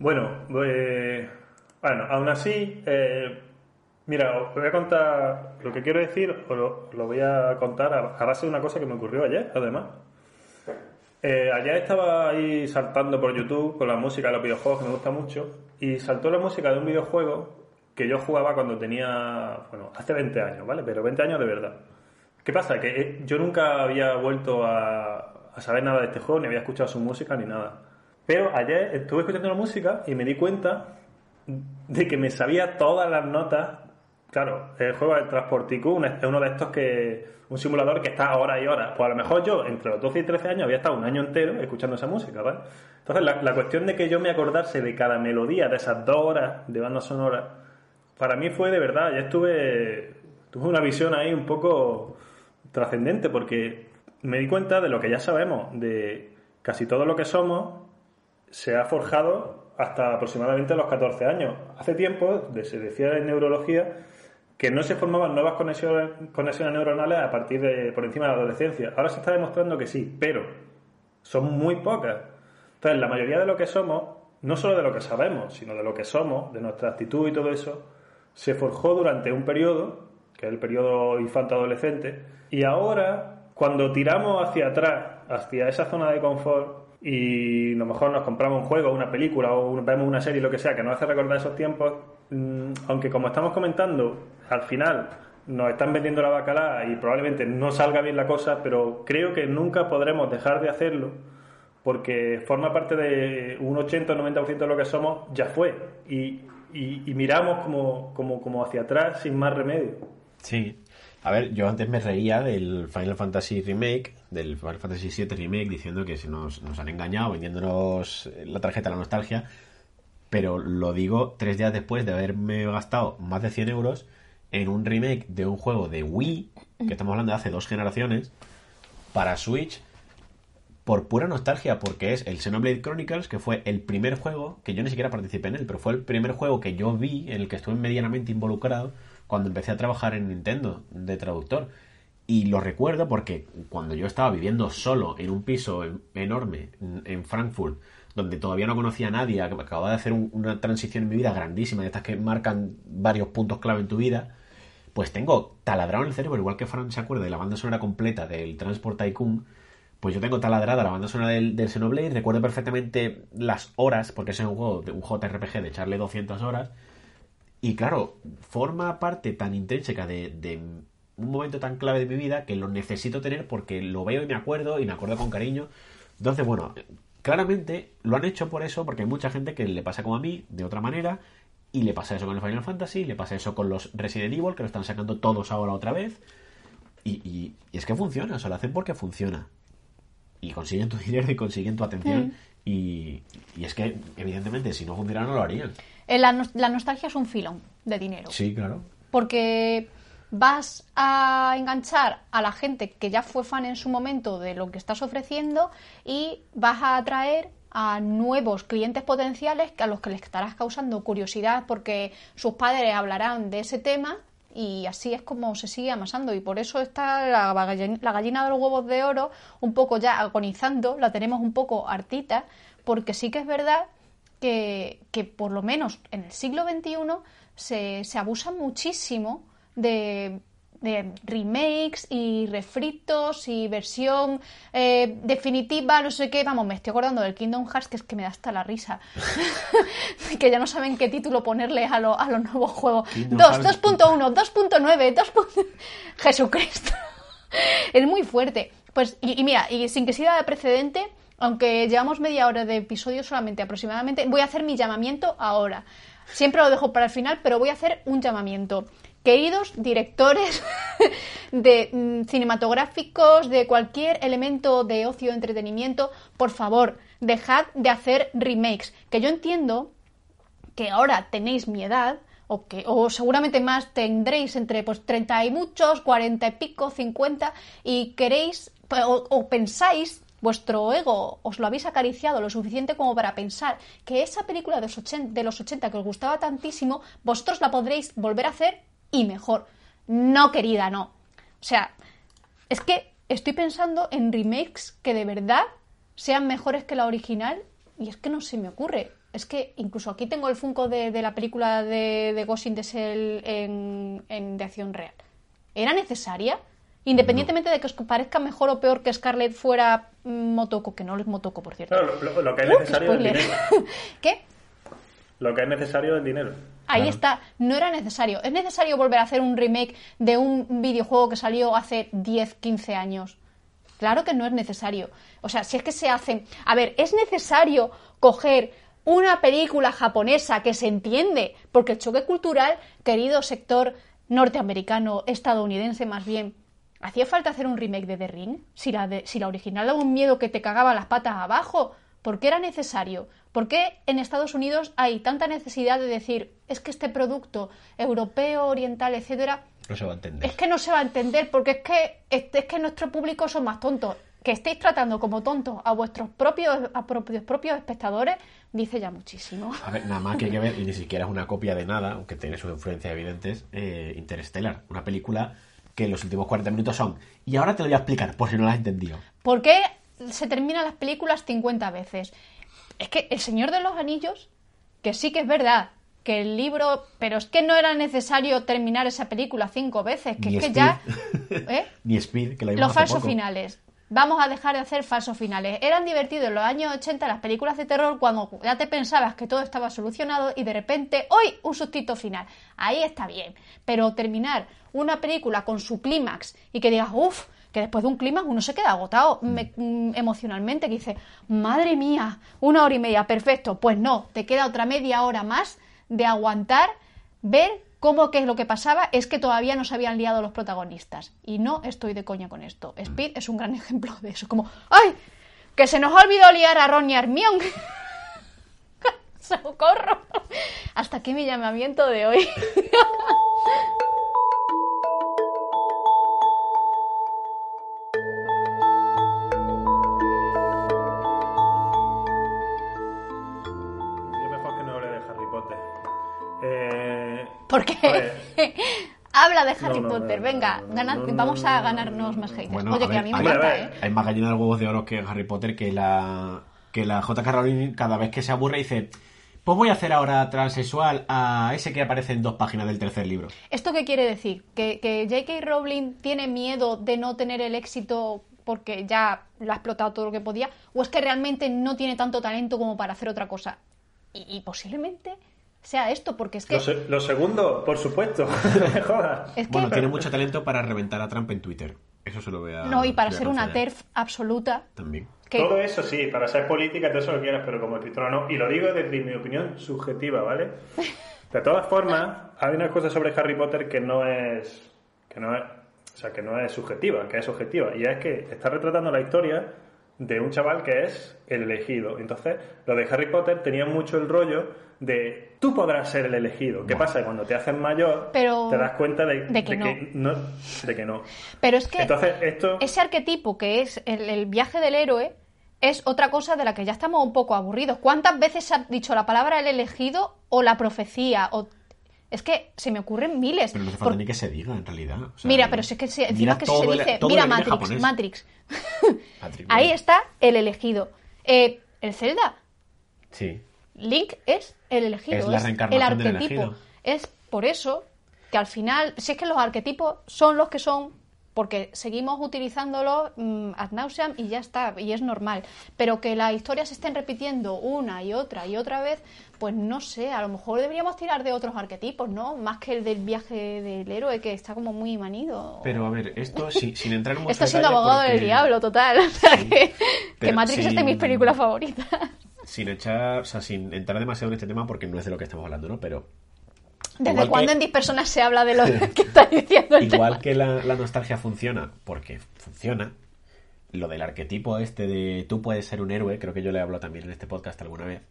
Bueno, eh, bueno, aún así, eh, mira, os voy a contar lo que quiero decir, os lo, voy a contar a, base de una cosa que me ocurrió ayer, además. Eh, ayer estaba ahí saltando por YouTube con la música de los videojuegos que me gusta mucho y saltó la música de un videojuego que yo jugaba cuando tenía, bueno, hace 20 años, ¿vale? Pero 20 años de verdad. ¿Qué pasa? Que eh, yo nunca había vuelto a saber nada de este juego, ni había escuchado su música ni nada. Pero ayer estuve escuchando la música y me di cuenta de que me sabía todas las notas. Claro, el juego de Transportico es uno de estos que. Un simulador que está horas y horas. Pues a lo mejor yo, entre los 12 y 13 años, había estado un año entero escuchando esa música, ¿vale? Entonces, la, la cuestión de que yo me acordase de cada melodía de esas dos horas de banda sonora, para mí fue de verdad. Ya estuve. Tuve una visión ahí un poco trascendente, porque me di cuenta de lo que ya sabemos, de casi todo lo que somos, se ha forjado hasta aproximadamente los 14 años. Hace tiempo, se decía en neurología, que no se formaban nuevas conexiones, neuronales a partir de por encima de la adolescencia. Ahora se está demostrando que sí, pero son muy pocas. Entonces, la mayoría de lo que somos, no solo de lo que sabemos, sino de lo que somos, de nuestra actitud y todo eso, se forjó durante un periodo, que es el periodo infanto-adolescente, y ahora, cuando tiramos hacia atrás, hacia esa zona de confort, y a lo mejor nos compramos un juego, una película o vemos una serie, lo que sea, que nos hace recordar esos tiempos, mm, aunque como estamos comentando, al final nos están vendiendo la bacalá y probablemente no salga bien la cosa, pero creo que nunca podremos dejar de hacerlo porque forma parte de un 80 o 90% de lo que somos, ya fue. Y y, y miramos como, como, como hacia atrás sin más remedio. Sí. A ver, yo antes me reía del Final Fantasy Remake, del Final Fantasy VII Remake, diciendo que se nos, nos han engañado vendiéndonos la tarjeta de la nostalgia, pero lo digo tres días después de haberme gastado más de 100 euros en un remake de un juego de Wii, que estamos hablando de hace dos generaciones, para Switch, por pura nostalgia, porque es el Xenoblade Chronicles, que fue el primer juego, que yo ni siquiera participé en él, pero fue el primer juego que yo vi, en el que estuve medianamente involucrado, cuando empecé a trabajar en Nintendo de traductor. Y lo recuerdo porque cuando yo estaba viviendo solo en un piso en- enorme en- Frankfurt, donde todavía no conocía a nadie, ac- acababa de hacer un- una transición en mi vida grandísima, de estas que marcan varios puntos clave en tu vida, pues tengo taladrado en el cerebro, igual que Fran se acuerda de la banda sonora completa del Transport Tycoon, pues yo tengo taladrada la banda sonora del, Xenoblade, recuerdo perfectamente las horas, porque es un juego, de- un JRPG de echarle 200 horas, y claro, forma parte tan intrínseca de un momento tan clave de mi vida que lo necesito tener porque lo veo y me acuerdo y me acuerdo con cariño. Entonces, bueno, claramente lo han hecho por eso, porque hay mucha gente que le pasa como a mí, de otra manera, y le pasa eso con el Final Fantasy, le pasa eso con los Resident Evil, que lo están sacando todos ahora otra vez. Y, y- y es que funciona, o sea, lo hacen porque funciona. Y consiguen tu <laughs> dinero y consiguen tu atención. Y, y es que, evidentemente, si no funcionara, no lo harían. Eh, la nostalgia es un filón de dinero. Sí, claro. Porque vas a enganchar a la gente que ya fue fan en su momento de lo que estás ofreciendo y vas a atraer a nuevos clientes potenciales a los que les estarás causando curiosidad porque sus padres hablarán de ese tema y así es como se sigue amasando. Y por eso está la, gallin- la gallina de los huevos de oro un poco ya agonizando, la tenemos un poco hartita porque sí que es verdad que, que por lo menos en el siglo XXI se, se abusa muchísimo de, de remakes y refritos y versión eh, definitiva, no sé qué. Vamos, me estoy acordando del Kingdom Hearts, que es que me da hasta la risa. <laughs> que ya no saben qué título ponerle a, lo- a los nuevos juegos. Kingdom 2, Hearts. 2.1, 2.9, 2. Jesucristo. es muy fuerte. Pues, y, y mira, y sin que sirva de precedente, aunque llevamos media hora de episodio solamente aproximadamente, voy a hacer mi llamamiento ahora. Siempre lo dejo para el final, pero voy a hacer un llamamiento. Queridos directores <laughs> de mm, cinematográficos, de cualquier elemento de ocio, entretenimiento, por favor, dejad de hacer remakes. Que yo entiendo que ahora tenéis mi edad, o, que, o seguramente más tendréis entre pues 30 y muchos, 40 y pico, 50, y queréis o, o pensáis, vuestro ego os lo habéis acariciado lo suficiente como para pensar que esa película de los 80, de los 80 que os gustaba tantísimo, vosotros la podréis volver a hacer y mejor. No, querida, no. O sea, es que estoy pensando en remakes que de verdad sean mejores que la original y es que no se me ocurre. Es que incluso aquí tengo el Funko de, de la película de, de Ghost in the Shell en, en- de acción real. ¿Era necesaria? Independientemente de que os parezca mejor o peor que Scarlett fuera mm, Motoko, que no es Motoko, por cierto. Claro, lo, lo que es Uh, necesario es dinero. <laughs> ¿Qué? Lo que es necesario es dinero. Ahí Claro. está, no era necesario. ¿Es necesario volver a hacer un remake de un videojuego que salió hace 10, 15 años? Claro que no es necesario. O sea, si es que se hacen... A ver, ¿es necesario coger una película japonesa que se entiende? Porque el choque cultural, querido sector norteamericano, estadounidense más bien, ¿hacía falta hacer un remake de The Ring? Si la, de- si la original daba un miedo que te cagaba las patas abajo, ¿por qué era necesario? ¿Por qué en Estados Unidos hay tanta necesidad de decir, es que este producto europeo, oriental, etcétera, No se va a entender. es que no se va a entender porque es que es, es que nuestro público son más tontos. Que estéis tratando como tontos a vuestros propios a propios, propios espectadores dice ya muchísimo. A ver, nada más que hay que ver, y ni siquiera es una copia de nada, aunque tiene sus influencias evidentes, eh, Interstellar. Una película que los últimos 40 minutos son. Y ahora te lo voy a explicar, por si no lo has entendido. ¿Por qué se terminan las películas 50 veces? Es que El Señor de los Anillos, que sí que es verdad que el libro, pero es que no era necesario terminar esa película cinco veces, que Ni es que ya ¿eh? <laughs> Ni Speed, que la Los falsos poco. finales. Vamos a dejar de hacer falsos finales. Eran divertidos en los años 80 las películas de terror cuando ya te pensabas que todo estaba solucionado y de repente, ¡hoy! Un sustito final. Ahí está bien. Pero terminar una película con su clímax y que digas, uff, que después de un clímax uno se queda agotado me- mm, emocionalmente, que dice, madre mía, una hora y media, perfecto. Pues no, te queda otra media hora más de aguantar, ver cómo qué es lo que pasaba, es que todavía no se habían liado los protagonistas. Y no estoy de coña con esto. Speed es un gran <laughs> ejemplo de eso. Como, ¡ay! Que se nos ha olvidado liar a Ron y a Hermione. <laughs> ¡Socorro! Hasta aquí mi llamamiento de hoy. <laughs> Porque <laughs> habla de Harry No, no, Potter. no, Venga, no, no, gana- no, no, vamos a no, ganarnos no, más haters. Bueno, Oye, a que a mí me encanta, ¿eh? Hay más gallina de huevos de oro que en Harry Potter que la que la J.K. Rowling cada vez que se aburre dice pues voy a hacer ahora transexual a ese que aparece en dos páginas del tercer libro. ¿Esto qué quiere decir? ¿Que, que J.K. Rowling tiene miedo de no tener el éxito porque ya lo ha explotado todo lo que podía? ¿O es que realmente no tiene tanto talento como para hacer otra cosa? Y, y posiblemente sea esto, porque es que... Lo, se- lo segundo, por supuesto. <laughs> Es que Bueno, tiene mucho talento para reventar a Trump en Twitter. Eso se lo voy a no, y para ser una. TERF absoluta, también. que Todo eso sí, para ser política, todo eso lo quieras, pero como escritora no. Y lo digo desde mi opinión subjetiva, ¿vale? <laughs> De todas formas, hay una cosa sobre Harry Potter que no es. que no es. O sea, que no es subjetiva, que es objetiva. Y es que está retratando la historia de un chaval que es el elegido. Entonces, lo de Harry Potter tenía mucho el rollo de tú podrás ser el elegido. ¿Qué pasa? Cuando te haces mayor, Pero- te das cuenta de, de que no. De que no. Pero es que Entonces, esto. ese arquetipo que es el, el viaje del héroe es otra cosa de la que ya estamos un poco aburridos. ¿Cuántas veces se ha dicho la palabra el elegido o la profecía? O... Es que se me ocurren miles. Pero no hace falta Por- ni que se diga, en realidad. O sea, Mira, pero si es que se, encima que si se el- dice, mira el Matrix, japonés. Matrix. <laughs> Matrix, Ahí está el elegido. Eh, el Zelda, Sí. Link es el elegido, Es la el reencarnación del arquetipo. Es por eso que al final, si es que los arquetipos son los que son, porque seguimos utilizándolos mm, ad nauseam y ya está, y es normal. Pero que las historias se estén repitiendo una y otra y otra vez, pues no sé, a lo mejor deberíamos tirar de otros arquetipos, ¿no? Más que el del viaje del héroe, que está como muy manido. Pero a ver, esto sin, sin entrar en <laughs> mucho Esto siendo abogado del diablo, total. <laughs> O sea, que, Matrix es de mis películas favoritas. Sin echar, o sea, sin entrar demasiado en este tema porque no es de lo que estamos hablando, ¿no? Pero ¿Desde cuándo que- en Dispersonas se habla de lo <laughs> que está diciendo el Igual tema? que la, la nostalgia funciona, porque funciona, lo del arquetipo este de tú puedes ser un héroe, creo que yo le hablo también en este podcast alguna vez,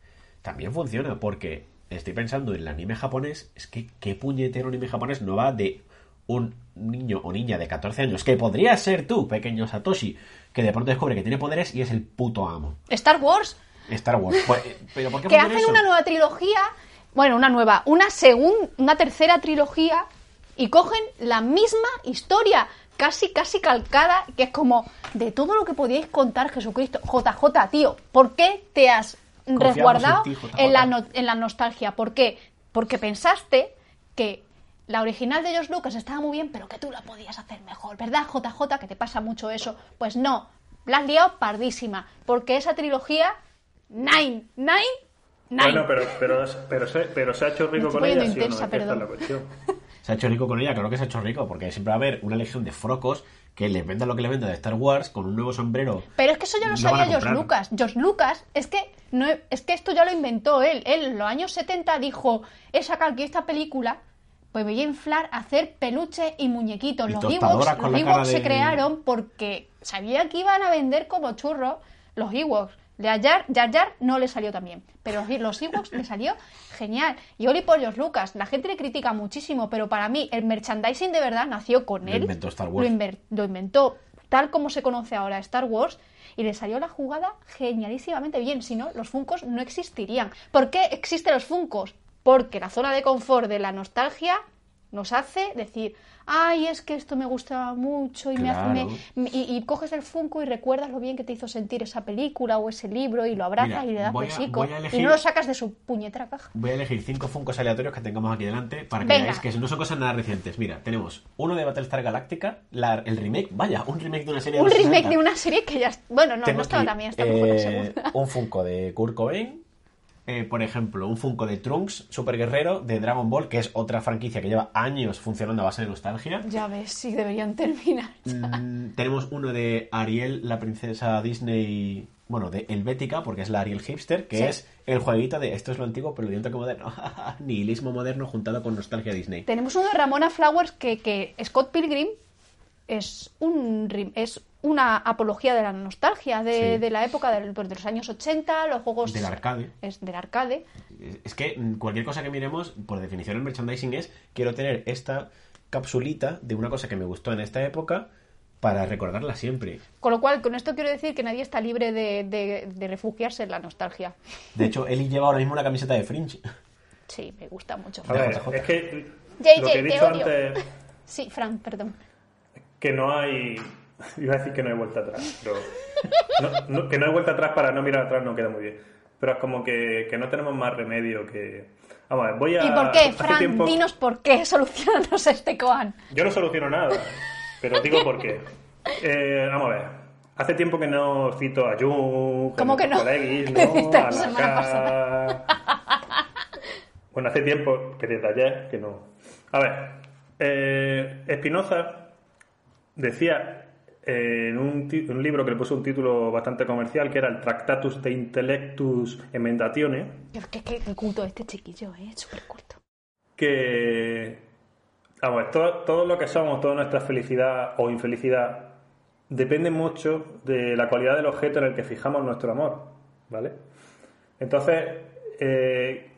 también funciona, porque estoy pensando en el anime japonés, es que qué puñetero anime japonés no va de un niño o niña de 14 años, que podría ser tú, pequeño Satoshi, que de pronto descubre que tiene poderes y es el puto amo. Star Wars, Star Wars. <laughs> Pues, pero ¿por qué que hacen eso? una nueva trilogía, bueno, una nueva, una segunda, una tercera trilogía y cogen la misma historia, casi, casi calcada, que es como de todo lo que podíais contar Jesucristo. JJ, tío, ¿por qué te has resguardado en ti, JJ. en la, no- en la nostalgia? ¿Por qué? Porque pensaste que la original de George Lucas estaba muy bien, pero que tú la podías hacer mejor, ¿verdad, JJ? Que te pasa mucho eso. Pues no, la has liado pardísima, porque esa trilogía, Nine, Nine, Nine. Bueno, pero, pero, pero, se, pero se ha hecho rico con ella, la cuestión. <laughs> Se ha hecho rico con ella, claro que se ha hecho rico, porque siempre va a haber una legión de frocos que le venda lo que le venda de Star Wars con un nuevo sombrero. Pero es que eso ya lo a sabía George. Lucas. George Lucas, es que no es que esto ya lo inventó él. Él en los años 70 dijo, he sacado aquí esta película, pues voy a inflar, hacer peluches y muñequitos. Y los Ewoks, los Ewoks se de- crearon porque sabía que iban a vender como churros los Ewoks. Jar, Jar Jar no le salió tan bien, pero los Ewoks le salió genial. Y Oli George Lucas, la gente le critica muchísimo, pero para mí el merchandising de verdad nació con Lo él. inventó Star Wars. Lo, inver- lo inventó tal como se conoce ahora Star Wars y le salió la jugada genialísimamente bien. Si no, los Funcos no existirían. ¿Por qué existen los Funcos? Porque la zona de confort de la nostalgia nos hace decir, ay, es que esto me gustaba mucho y, me hace, me- y, y coges el Funko y recuerdas lo bien que te hizo sentir esa película o ese libro y lo abrazas Mira, y le das besico elegir- y no lo sacas de su puñetera caja. Voy a elegir cinco funcos aleatorios que tengamos aquí delante para que Venga. veáis que no son cosas nada recientes. Mira, tenemos uno de Battlestar Galactica, la- el remake, vaya, un remake de una serie Un los remake 60. de una serie que ya... Bueno, no, no estaba también, está mejor la eh, segunda. Un Funko de Kurt Cobain. Eh, por ejemplo, un Funko de Trunks, Super Guerrero, de Dragon Ball, que es otra franquicia que lleva años funcionando a base de nostalgia. Ya ves, sí deberían terminar. Mm, tenemos uno de Ariel, la princesa Disney bueno, de Helvética, porque es la Ariel Hipster, que Sí. es el jueguito de esto es lo antiguo, pero lo de un toque moderno. <laughs> Nihilismo moderno juntado con nostalgia Disney. Tenemos uno de Ramona Flowers que, que Scott Pilgrim es un es una apología de la nostalgia de, Sí. de la época del- pues, de los años 80, los juegos Del arcade. es del arcade. Es que mm, cualquier cosa que miremos, por definición el merchandising es, quiero tener esta capsulita de una cosa que me gustó en esta época para recordarla siempre. Con lo cual, con esto quiero decir que nadie está libre de, de- de refugiarse en la nostalgia. De hecho, Eli lleva ahora mismo una camiseta de Fringe. Sí, me gusta mucho. A ver, JJ. es que JJ, lo que he te dicho odio. antes, Sí, Fran, perdón. que no hay. <laughs> Iba a decir que no hay vuelta atrás, pero. no- no- que no hay vuelta atrás para no mirar atrás no queda muy bien. Pero es como que, que no tenemos más remedio que. Vamos a ver, voy a. ¿Y por qué, Fran? tiempo- Dinos por qué. <laughs> Solucionanos este koan. Yo no soluciono nada, pero digo por qué. Eh, vamos a ver. Hace tiempo que no cito a Jung, ¿Cómo que no? Colegis, <laughs> ¿no? hiciste la a semana pasada. Bueno, hace tiempo que desde ayer que no. A ver, eh, Spinoza decía en un, libro que le puso un título bastante comercial, que era el Tractatus de Intellectus Emendatione, Qué, qué, qué- culto este chiquillo, ¿eh? Súper culto. que vamos, todo, todo lo que somos, toda nuestra felicidad o infelicidad depende mucho de la cualidad del objeto en el que fijamos nuestro amor, ¿vale? Entonces, eh,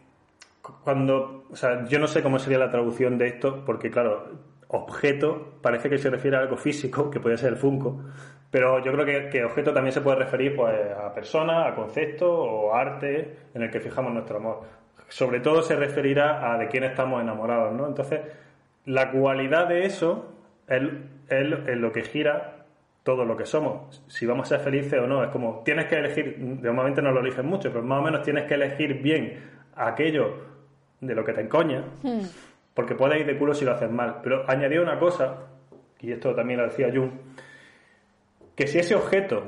cu- cuando, o sea, yo no sé cómo sería la traducción de esto, porque claro, objeto parece que se refiere a algo físico, que puede ser el Funko, pero yo creo que, objeto también se puede referir pues, a persona, a concepto o arte en el que fijamos nuestro amor. Sobre todo se referirá a de quién estamos enamorados, ¿no? Entonces, la cualidad de eso es, es lo- que gira todo lo que somos. Si vamos a ser felices o no. Es como, tienes que elegir, momento no lo eliges mucho, pero más o menos tienes que elegir bien aquello de lo que te encoña, porque puedes ir de culo si lo haces mal. Pero añadió una cosa, y esto también lo decía Jung, que si ese objeto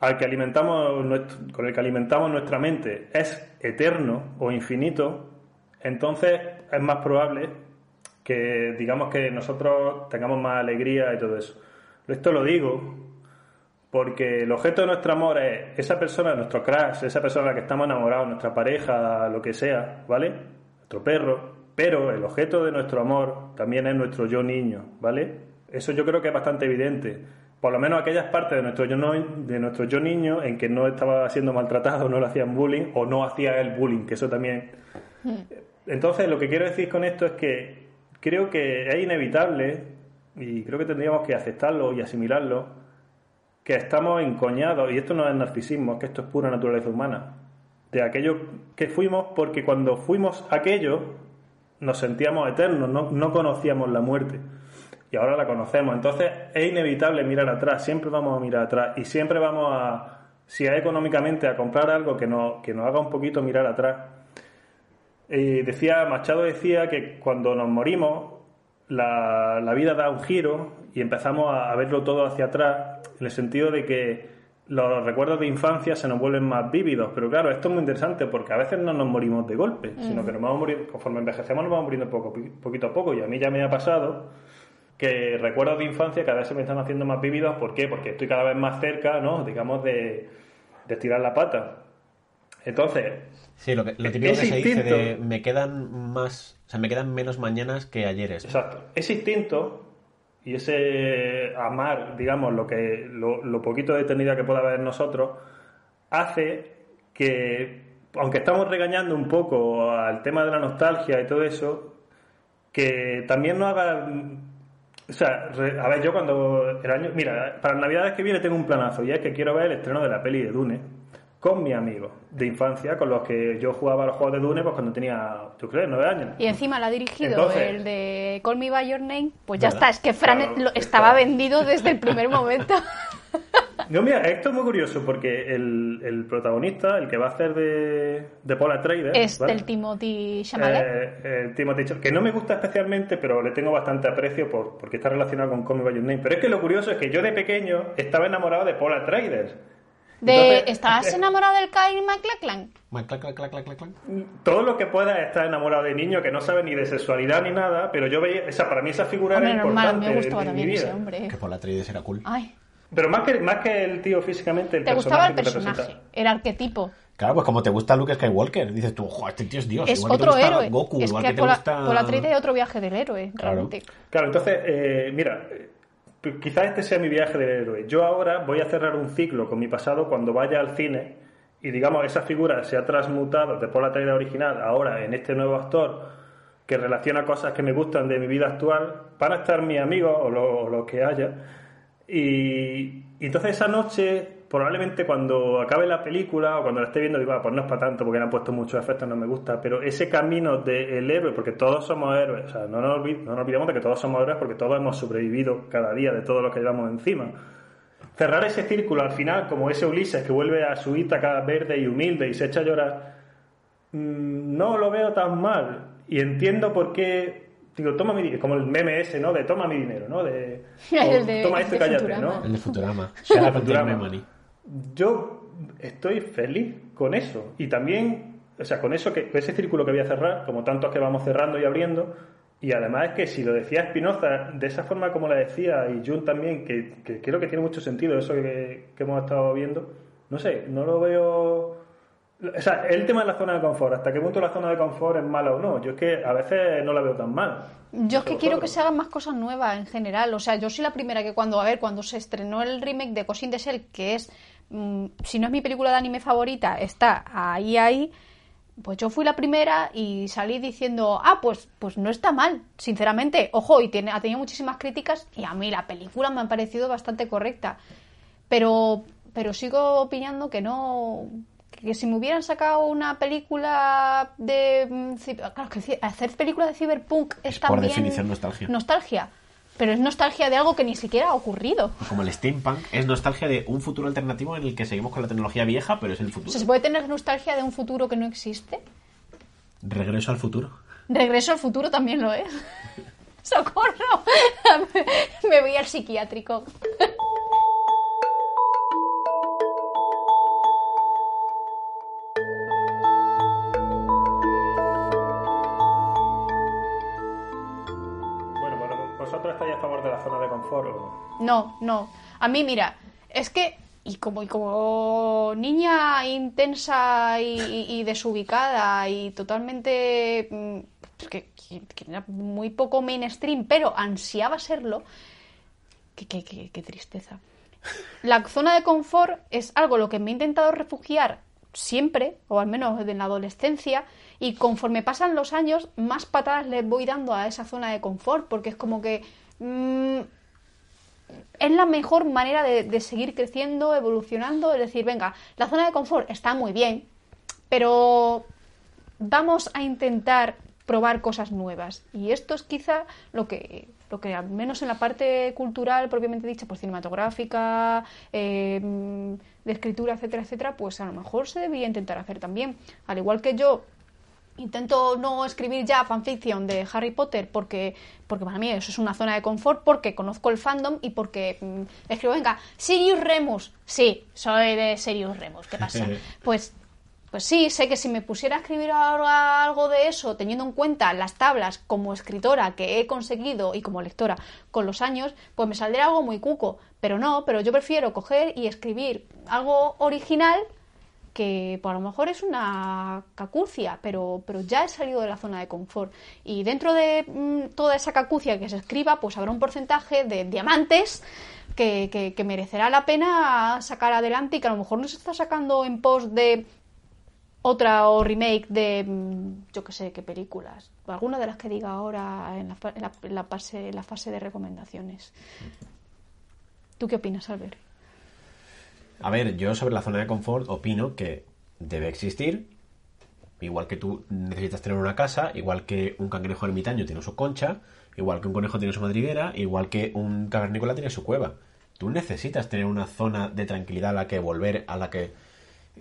al que alimentamos nuestro- con el que alimentamos nuestra mente es eterno o infinito, entonces es más probable que digamos que nosotros tengamos más alegría y todo eso. Esto lo digo porque el objeto de nuestro amor es esa persona, nuestro crush, esa persona a la que estamos enamorados, nuestra pareja, lo que sea, ¿vale? Nuestro perro. Pero el objeto de nuestro amor también es nuestro yo niño, ¿vale? Eso yo creo que es bastante evidente. Por lo menos aquellas partes de nuestro yo, no- de nuestro yo niño en que no estaba siendo maltratado, no le hacían bullying o no hacía el bullying, que eso también entonces, lo que quiero decir con esto es que creo que es inevitable, y creo que tendríamos que aceptarlo y asimilarlo, que estamos encoñados, y esto no es narcisismo, es que esto es pura naturaleza humana, de aquello que fuimos, porque cuando fuimos aquello, nos sentíamos eternos, no, no conocíamos la muerte. Y ahora la conocemos. Entonces es inevitable mirar atrás, siempre vamos a mirar atrás y siempre vamos a, si es económicamente, a comprar algo que nos, que nos haga un poquito mirar atrás. Decía, Machado decía que cuando nos morimos, la, la vida da un giro y empezamos a verlo todo hacia atrás, en el sentido de que los recuerdos de infancia se nos vuelven más vívidos. Pero claro, esto es muy interesante porque a veces no nos morimos de golpe, sino que nos vamos muriendo, conforme envejecemos nos vamos muriendo poco, poquito a poco. Y a mí ya me ha pasado que recuerdos de infancia cada vez se me están haciendo más vívidos. ¿Por qué? Porque estoy cada vez más cerca, ¿no? Digamos, de, de estirar la pata. Entonces, Sí, lo, que, lo típico que se dice de me quedan más, o sea, me quedan menos mañanas que ayeres. ¿no? Exacto. Ese instinto y ese amar, digamos, lo que lo, lo poquito de eternidad que pueda haber en nosotros, hace que, aunque estamos regañando un poco al tema de la nostalgia y todo eso, que también nos haga... O sea, a ver, yo cuando el año... Mira, para Navidades que viene tengo un planazo y es que quiero ver el estreno de la peli de Dune con mis amigos de infancia, con los que yo jugaba los juegos de Dune pues cuando tenía, yo creo, nueve años. Y encima la ha dirigido Entonces- el de Call Me By Your Name. Pues ya ¿Verdad? está, es que Fran Claro, lo- está. estaba vendido desde el primer momento. <laughs> No, mira, esto es muy curioso porque el, el protagonista, el que va a hacer de, de Paul Atreides, es ¿vale? del Timothy Chalamet. Eh, el Timothy que no me gusta especialmente, pero le tengo bastante aprecio por, porque está relacionado con Call Me By Your Name. Pero es que lo curioso es que yo de pequeño estaba enamorado de Paul Atreides. De, ¿Estás <laughs> enamorado del Kyle MacLachlan? Clac, clac, clac, clac, clac, clac. Todo lo que pueda estar enamorado de niño que no sabe ni de sexualidad ni nada, pero yo veía, esa, para mí esa figura Hombre, era normal, importante me gustaba en, en mi también ese hombre. Que por la Atreides era cool. Ay, Pero más que, más que el tío físicamente, el ¿Te gustaba el personaje que personaje? representa. El arquetipo. Claro, pues como te gusta Luke Skywalker, dices tú, "Joder, este tío es Dios. Es igual que te otro gusta héroe. Goku, es igual que, que te por, la, gusta... por la 3D hay otro viaje del héroe, Claro. realmente. Claro, entonces, eh, mira, eh, quizás este sea mi viaje del héroe. Yo ahora voy a cerrar un ciclo con mi pasado cuando vaya al cine y, digamos, esa figura se ha transmutado después de la traída original, ahora en este nuevo actor que relaciona cosas que me gustan de mi vida actual, van a estar mis amigos o lo, o lo que haya. Y entonces esa noche, probablemente cuando acabe la película o cuando la esté viendo, digo, ah, pues no es para tanto porque le han puesto muchos efectos, no me gusta, pero ese camino del héroe, porque todos somos héroes, o sea, no nos, olvid- no nos olvidemos de que todos somos héroes porque todos hemos sobrevivido cada día de todo lo que llevamos encima. Cerrar ese círculo al final, como ese Ulises que vuelve a su Ítaca verde y humilde y se echa a llorar, mm, no lo veo tan mal. Y entiendo por qué. Digo, toma mi dinero, como el meme ese, ¿no? De toma mi dinero, ¿no? De, <laughs> El o de- toma esto y de cállate, Futurama. ¿no? El de Futurama. <laughs> And take Futurama. Yo estoy feliz con eso. Y también, o sea, con eso que ese círculo que voy a cerrar, como tantos que vamos cerrando y abriendo. Y además es que si lo decía Spinoza de esa forma como la decía, y Jung también, que, que creo que tiene mucho sentido eso que, que hemos estado viendo, no sé, no lo veo. O sea, el tema de la zona de confort, hasta qué punto la zona de confort es mala o no. Yo es que a veces no la veo tan mal. Yo es que quiero que se hagan más cosas nuevas en general. O sea, yo soy la primera que cuando, a ver, cuando se estrenó el remake de Cosin de Shell, que es, mm, si no es mi película de anime favorita, está ahí, ahí, pues yo fui la primera y salí diciendo, ah, pues, pues no está mal, sinceramente. Ojo, y tiene, ha tenido muchísimas críticas y a mí la película me ha parecido bastante correcta. Pero, pero sigo opinando que no. Que si me hubieran sacado una película de. mm, Claro, que hacer películas de Cyberpunk es, Es por también. definición nostalgia. Nostalgia. Pero es nostalgia de algo que ni siquiera ha ocurrido. Como el steampunk, es nostalgia de un futuro alternativo en el que seguimos con la tecnología vieja, pero es el futuro. ¿Se puede tener nostalgia de un futuro que no existe? Regreso al futuro. Regreso al futuro también lo es. <laughs> ¡Socorro! <laughs> me voy al psiquiátrico. No? No. A mí, mira, es que, y como, y como niña intensa y, desubicada y totalmente. mm, que, era muy poco mainstream, pero ansiaba serlo, qué, tristeza. La zona de confort es algo lo que me he intentado refugiar siempre, o al menos en la adolescencia, y conforme pasan los años, más patadas le voy dando a esa zona de confort, porque es como que. mm, es la mejor manera de, de seguir creciendo, evolucionando, es decir, venga, la zona de confort está muy bien, pero vamos a intentar probar cosas nuevas. Y esto es quizá lo que, lo que al menos en la parte cultural propiamente dicha, pues cinematográfica, eh, de escritura, etcétera, etcétera, pues a lo mejor se debería intentar hacer también. Al igual que yo Intento no escribir ya fanfiction de Harry Potter porque, porque para mí eso es una zona de confort, porque conozco el fandom y porque mm, escribo, venga, Sirius Remus. Sí, soy de Sirius Remus. ¿Qué pasa? <laughs> Pues, pues sí, sé que si me pusiera a escribir ahora algo de eso, teniendo en cuenta las tablas como escritora que he conseguido y como lectora con los años, pues me saldría algo muy cuco. Pero no, pero yo prefiero coger y escribir algo original que por lo mejor es una cacucia, pero, pero ya he salido de la zona de confort. Y dentro de mm, toda esa cacucia que se escriba, pues habrá un porcentaje de diamantes que, que- que merecerá la pena sacar adelante y que a lo mejor no se está sacando en pos de otra o remake de mm, yo que sé qué películas. Alguna de las que diga ahora en la, en en la fase, en la fase de recomendaciones. ¿Tú qué opinas, Albert? A ver, yo sobre la zona de confort opino que debe existir. Igual que tú necesitas tener una casa, igual que un cangrejo ermitaño tiene su concha, igual que un conejo tiene su madriguera, igual que un cavernícola tiene su cueva. Tú necesitas tener una zona de tranquilidad a la que volver, a la que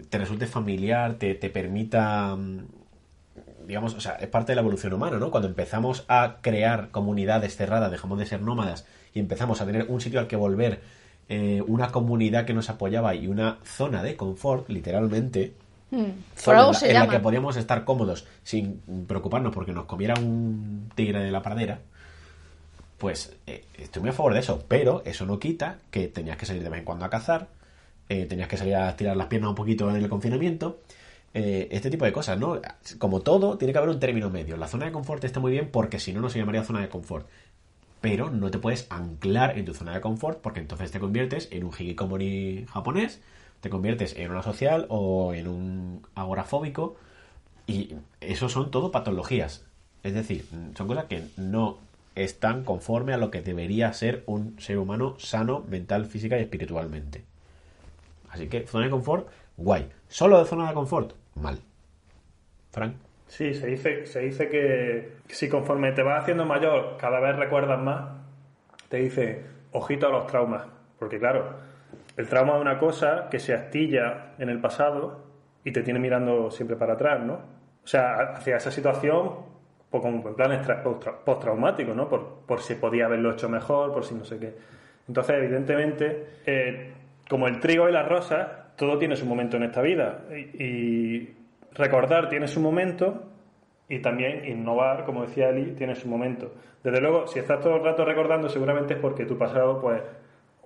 te resulte familiar, te, te permita mm, digamos, o sea, es parte de la evolución humana, ¿no? Cuando empezamos a crear comunidades cerradas, dejamos de ser nómadas y empezamos a tener un sitio al que volver, eh, una comunidad que nos apoyaba y una zona de confort, literalmente, Por algo en la, se en la llama. que podíamos estar cómodos sin preocuparnos porque nos comiera un tigre de la pradera, pues eh, estoy muy a favor de eso, pero eso no quita que tenías que salir de vez en cuando a cazar, eh, tenías que salir a tirar las piernas un poquito en el confinamiento, eh, este tipo de cosas, ¿no? Como todo, tiene que haber un término medio. La zona de confort está muy bien porque si no, no se llamaría zona de confort. Pero no te puedes anclar en tu zona de confort porque entonces te conviertes en un hikikomori japonés, te conviertes en una social o en un agorafóbico y eso son todo patologías. Es decir, son cosas que no están conforme a lo que debería ser un ser humano sano mental, física y espiritualmente. Así que zona de confort, guay. Solo de zona de confort, mal. Frank. Sí, se dice, se dice que si conforme te vas haciendo mayor cada vez recuerdas más, te dice, ojito a los traumas. Porque claro, el trauma es una cosa que se astilla en el pasado y te tiene mirando siempre para atrás, ¿no? O sea, hacia esa situación, pues en plan postraumático, ¿no? Por, por si podía haberlo hecho mejor, por si no sé qué. Entonces, evidentemente, eh, como el trigo y las rosas, todo tiene su momento en esta vida. Y recordar tiene su momento y también innovar, como decía Eli, tiene su momento. Desde luego, si estás todo el rato recordando, seguramente es porque tu pasado, pues,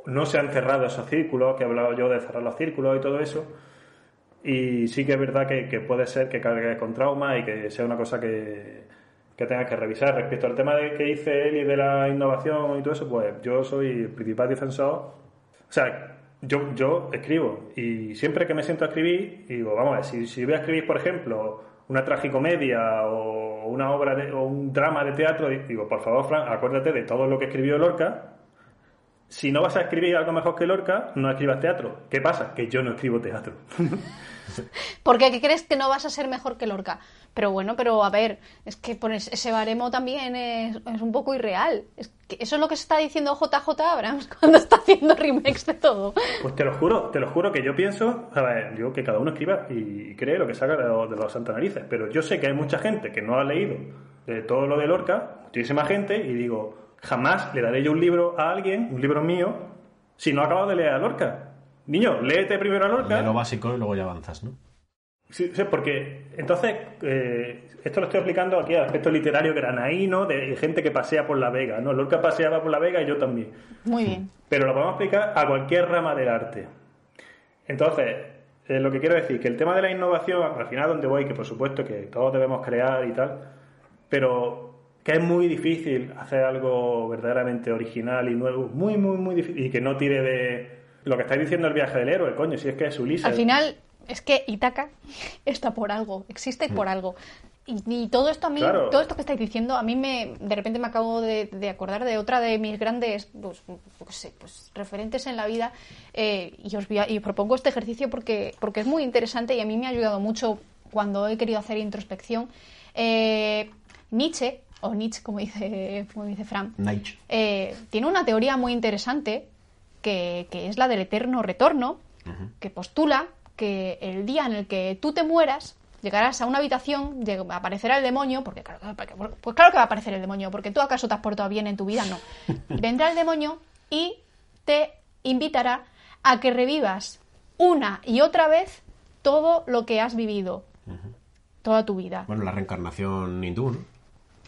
no se han cerrado esos círculos, que he hablado yo de cerrar los círculos y todo eso. Y sí que es verdad que, que puede ser que cargues con trauma y que sea una cosa que, que tengas que revisar. Respecto al tema de que dice Eli de la innovación y todo eso, pues yo soy principal defensor. O sea, yo, yo escribo y siempre que me siento a escribir, digo, vamos a ver, si, si voy a escribir, por ejemplo, una tragicomedia o una obra de- o un drama de teatro, digo, por favor, Fran, acuérdate de todo lo que escribió Lorca. Si no vas a escribir algo mejor que Lorca, no escribas teatro. ¿Qué pasa? Que yo no escribo teatro. <laughs> Porque ¿qué crees que no vas a ser mejor que Lorca? Pero bueno, pero a ver, es que pones ese baremo también es, es un poco irreal. Es que eso es lo que se está diciendo JJ Abrams <laughs> cuando está haciendo remakes de todo. Pues te lo juro, te lo juro que yo pienso, a ver, digo que cada uno escriba y cree lo que saca de, los- de los santas narices, pero yo sé que hay mucha gente que no ha leído de todo lo de Lorca, muchísima gente, y digo, jamás le daré yo un libro a alguien, un libro mío, si no ha acabado de leer a Lorca. Niño, léete primero a Lorca. Lee lo básico y luego ya avanzas, ¿no? Sí, sí, porque entonces, eh, esto lo estoy aplicando aquí al aspecto literario granaíno de gente que pasea por la Vega, ¿no? Lorca paseaba por la Vega y yo también. Muy bien. Pero lo podemos aplicar a cualquier rama del arte. Entonces, eh, lo que quiero decir, que el tema de la innovación, al final donde voy, que por supuesto que todos debemos crear y tal, pero que es muy difícil hacer algo verdaderamente original y nuevo, muy, muy, muy difícil, y que no tire de lo que estáis diciendo el viaje del héroe, coño, si es que es Ulises. Al final, es que Itaca <laughs> está por algo, existe por algo. Y, y todo esto a mí, Claro. todo esto que estáis diciendo, a mí me, de repente me acabo de, de acordar de otra de mis grandes, pues, sé, pues, referentes en la vida. eh, y os voy a- y os propongo este ejercicio porque, porque es muy interesante y a mí me ha ayudado mucho cuando he querido hacer introspección. Eh, Nietzsche, o Nietzsche como dice, <laughs> como dice Fran, eh, tiene una teoría muy interesante que, que es la del eterno retorno, que postula que el día en el que tú te mueras, llegarás a una habitación, aparecerá el demonio, porque claro, que- pues claro que va a aparecer el demonio, porque tú acaso te has portado bien en tu vida, no. <laughs> Vendrá el demonio y te invitará a que revivas una y otra vez todo lo que has vivido, toda tu vida. Bueno, la reencarnación hindú, ¿no?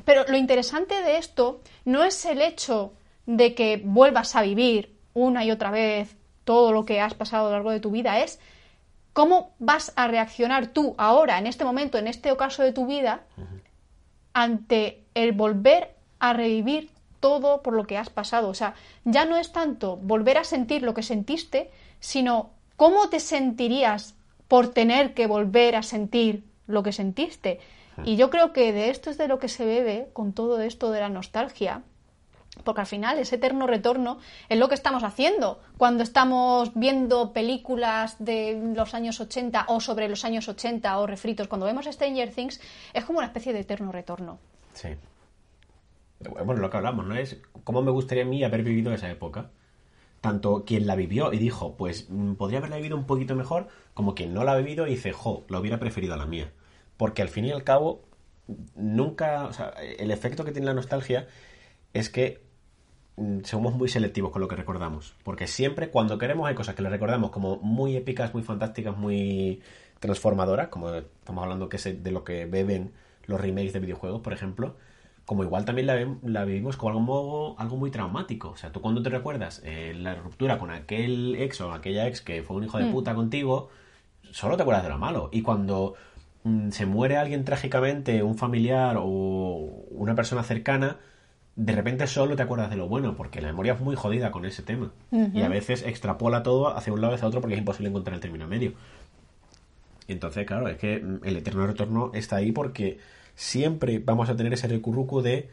Pero lo interesante de esto no es el hecho de que vuelvas a vivir una y otra vez todo lo que has pasado a lo largo de tu vida, es cómo vas a reaccionar tú ahora, en este momento, en este ocaso de tu vida, ante el volver a revivir todo por lo que has pasado. O sea, ya no es tanto volver a sentir lo que sentiste, sino cómo te sentirías por tener que volver a sentir lo que sentiste. Y yo creo que de esto es de lo que se bebe con todo esto de la nostalgia, porque al final ese eterno retorno es lo que estamos haciendo cuando estamos viendo películas de los años 80 o sobre los años 80 o refritos. Cuando vemos Stranger Things es como una especie de eterno retorno. Sí. Bueno, lo que hablamos, ¿no? Es cómo me gustaría a mí haber vivido esa época. Tanto quien la vivió y dijo, pues mm, podría haberla vivido un poquito mejor, como quien no la ha vivido y dice, jo, lo hubiera preferido a la mía. Porque al fin y al cabo, nunca, o sea, el efecto que tiene la nostalgia es que somos muy selectivos con lo que recordamos. Porque siempre cuando queremos hay cosas que le recordamos como muy épicas, muy fantásticas, muy transformadoras, como estamos hablando que es de lo que beben los remakes de videojuegos, por ejemplo. como igual también la, la vivimos como algo, algo muy traumático. O sea, tú cuando te recuerdas eh, la ruptura con aquel ex o aquella ex que fue un hijo de puta contigo, solo te acuerdas de lo malo. Y cuando mm, se muere alguien trágicamente, un familiar o una persona cercana, de repente solo te acuerdas de lo bueno, porque la memoria es muy jodida con ese tema. Y a veces extrapola todo hacia un lado y hacia otro porque es imposible encontrar el término medio. Y entonces, claro, es que mm, el eterno retorno está ahí porque siempre vamos a tener ese recurruco de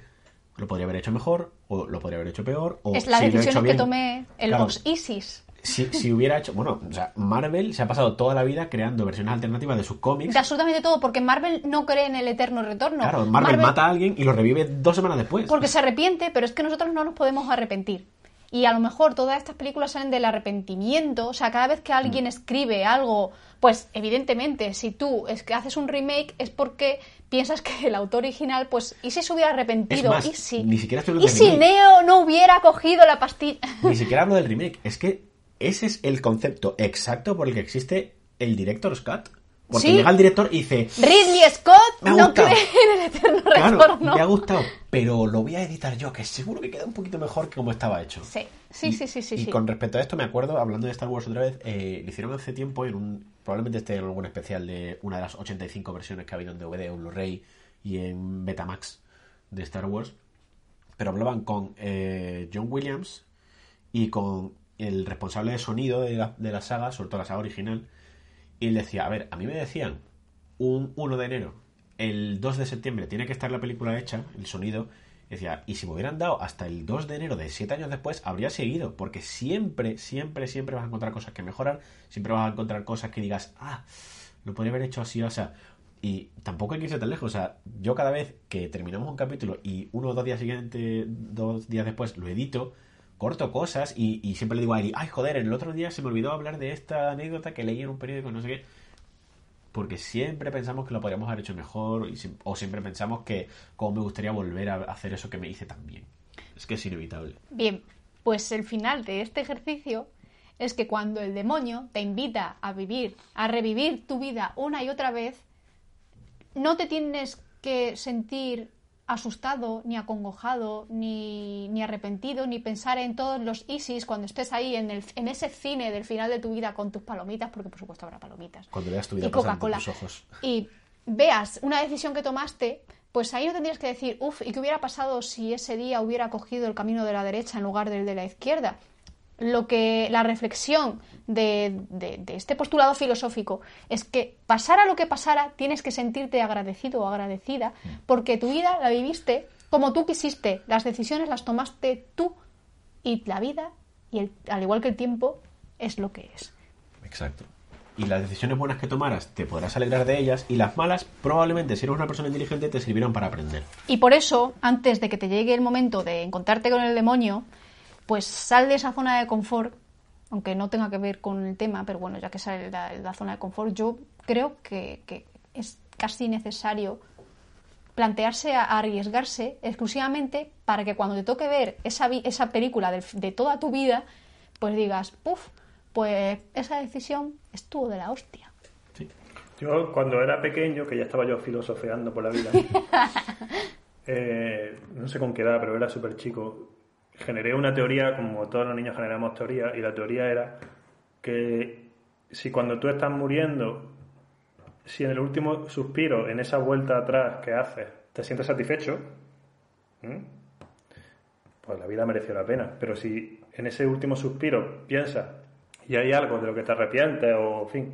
lo podría haber hecho mejor o lo podría haber hecho peor o es si he hecho decisiones que tomé en Claro. ISIS. Si, si hubiera hecho, bueno, o sea, Marvel se ha pasado toda la vida creando versiones alternativas de sus cómics. De absolutamente todo, porque Marvel no cree en el eterno retorno. Claro, Marvel, mata a alguien y lo revive dos semanas después. Porque se arrepiente, pero es que nosotros no nos podemos arrepentir. Y a lo mejor todas estas películas salen del arrepentimiento. O sea, cada vez que alguien Mm. escribe algo, pues evidentemente, si tú es que haces un remake es porque piensas que el autor original, pues, ¿y si se hubiera arrepentido? Más, ¿Y si? ni siquiera ¿Y si. Neo no hubiera cogido la pastilla? Ni siquiera hablo del remake. Es que ese es el concepto exacto por el que existe el Director's Cut. Porque Sí. llega el director y dice, Ridley Scott Me ha no gustado. cree en el eterno claro, retorno. me ha gustado, pero lo voy a editar yo, que seguro que queda un poquito mejor que como estaba hecho. Sí, sí, Y- sí, sí, sí. Y sí. con respecto a esto, me acuerdo, hablando de Star Wars otra vez, eh, lo hicieron hace tiempo en un. Probablemente esté en algún especial de una de las 85 versiones que ha habido en DVD o Blu-ray y en Betamax de Star Wars. Pero hablaban con eh, John Williams y con el responsable de sonido de la, de la saga, sobre todo la saga original. Y él decía: A ver, a mí me decían un 1 de enero, el 2 de septiembre tiene que estar la película hecha, el sonido. Y Decía, y si me hubieran dado hasta el 2 de enero de 7 años después, habría seguido, porque siempre, siempre, siempre vas a encontrar cosas que mejorar, siempre vas a encontrar cosas que digas, ah, lo podría haber hecho así, o sea, y tampoco hay que irse tan lejos, o sea, yo cada vez que terminamos un capítulo y uno o dos días siguientes, dos días después lo edito, corto cosas y, siempre le digo a Eli, ay, joder, el otro día se me olvidó hablar de esta anécdota que leí en un periódico, no sé qué porque siempre pensamos que lo podríamos haber hecho mejor o siempre pensamos que como me gustaría volver a hacer eso que me hice tan bien. Es que es inevitable. Bien, pues el final de este ejercicio es que cuando el demonio te invita a vivir, a revivir tu vida una y otra vez, no te tienes que sentir asustado, ni acongojado, ni, ni arrepentido, ni pensar en todos los ISIS cuando estés ahí en, el, en ese cine del final de tu vida con tus palomitas, porque por supuesto habrá palomitas Cuando veas tu vida y Coca-Cola ojos. y veas una decisión que tomaste, pues ahí no tendrías que decir, uff, ¿y qué hubiera pasado si ese día hubiera cogido el camino de la derecha en lugar del de la izquierda? Lo que la reflexión de, de- de este postulado filosófico es que pasara lo que pasara, tienes que sentirte agradecido o agradecida porque tu vida la viviste como tú quisiste, las decisiones las tomaste tú y la vida, y el- al igual que el tiempo, es lo que es. Exacto. Y las decisiones buenas que tomaras te podrás alegrar de ellas y las malas probablemente si eres una persona inteligente te sirvieron para aprender. Y por eso, antes de que te llegue el momento de encontrarte con el demonio, pues sal de esa zona de confort, aunque no tenga que ver con el tema, pero bueno, ya que sale de la, de la zona de confort, yo creo que, que es casi necesario plantearse a, a arriesgarse exclusivamente para que cuando te toque ver esa, esa película de, de toda tu vida, pues digas, puff, pues esa decisión estuvo de la hostia. Sí. Yo, cuando era pequeño, que ya estaba yo filosofeando por la vida, <laughs> eh, no sé con qué edad, pero era súper chico, generé una teoría, como todos los niños generamos teorías, y la teoría era que si cuando tú estás muriendo, si en el último suspiro, en esa vuelta atrás que haces, te sientes satisfecho, pues la vida mereció la pena. Pero si en ese último suspiro piensas y hay algo de lo que te arrepientes o, en fin,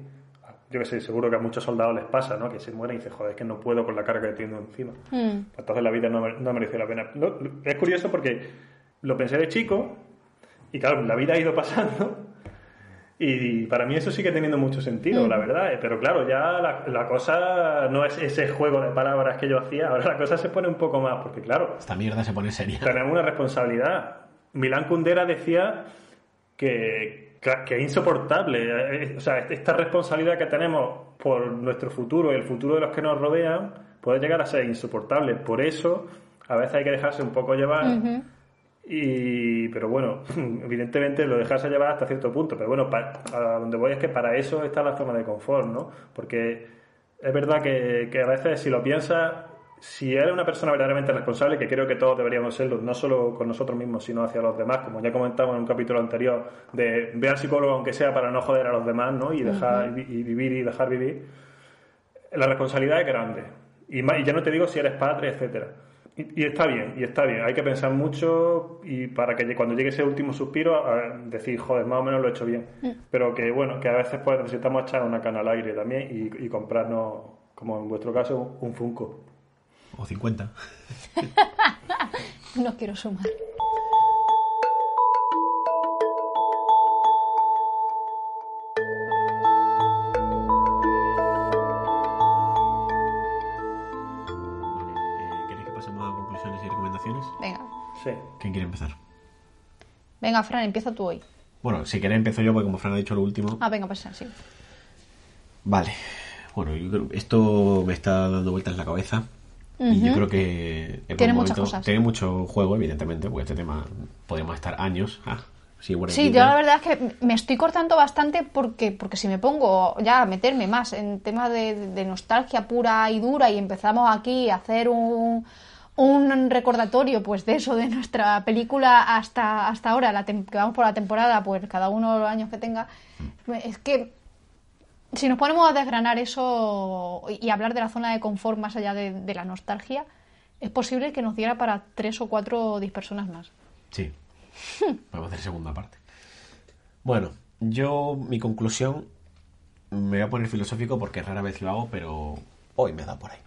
yo que sé, seguro que a muchos soldados les pasa, ¿no? Que se mueren y dicen, joder, es que no puedo con la carga que tengo encima. Mm. Entonces la vida no, no mereció la pena. No, es curioso porque lo pensé de chico y claro, la vida ha ido pasando y para mí eso sigue teniendo mucho sentido, la verdad. eh, Pero claro, ya la, la cosa no es ese juego de palabras que yo hacía, ahora la cosa se pone un poco más, porque claro, Esta mierda se pone seria. tenemos una responsabilidad. Milán Kundera decía que, que es insoportable. eh, O sea, esta responsabilidad que tenemos por nuestro futuro y el futuro de los que nos rodean puede llegar a ser insoportable. Por eso, a veces hay que dejarse un poco llevar. Y, pero bueno, <laughs> evidentemente lo dejarse llevar hasta cierto punto. Pero bueno, pa- a donde voy es que para eso está la zona de confort, ¿no? Porque es verdad que, que a veces si lo piensas, si eres una persona verdaderamente responsable, que creo que todos deberíamos serlo, no solo con nosotros mismos, sino hacia los demás, como ya comentamos en un capítulo anterior, de ver al psicólogo aunque sea para no joder a los demás, ¿no? Y dejar y vivir y dejar vivir. La responsabilidad es grande. Y, y ya no te digo si eres padre, etcétera. Y, está bien, y está bien. Hay que pensar mucho y para que cuando llegue ese último suspiro, decir, joder, más o menos lo he hecho bien. Mm. Pero que bueno, que a veces pues necesitamos echar una cana al aire también y, comprarnos, como en vuestro caso, un Funko. O 50. <laughs> no quiero sumar. ¿Quién quiere empezar? Venga, Fran, empieza tú hoy. Bueno, si quieres empiezo yo, porque como Fran ha dicho lo último. Ah, venga, pues sí. Vale. Bueno, yo creo esto me está dando vueltas en la cabeza. Y yo creo que. Tiene muchas cosas. Tiene mucho juego, evidentemente, porque este tema podríamos estar años. Ah, sí, sí yo la verdad es que me estoy cortando bastante porque, porque si me pongo ya a meterme más en tema de nostalgia pura y dura y empezamos aquí a hacer un un recordatorio pues de eso, de nuestra película hasta, hasta ahora, la que vamos por la temporada, pues cada uno de los años que tenga, es que si nos ponemos a desgranar eso y hablar de la zona de confort más allá de, la nostalgia, es posible que nos diera para tres o cuatro dispersonas más. Sí. Podemos hacer segunda parte. Bueno, yo mi conclusión me voy a poner filosófico porque rara vez lo hago, pero hoy me da por ahí.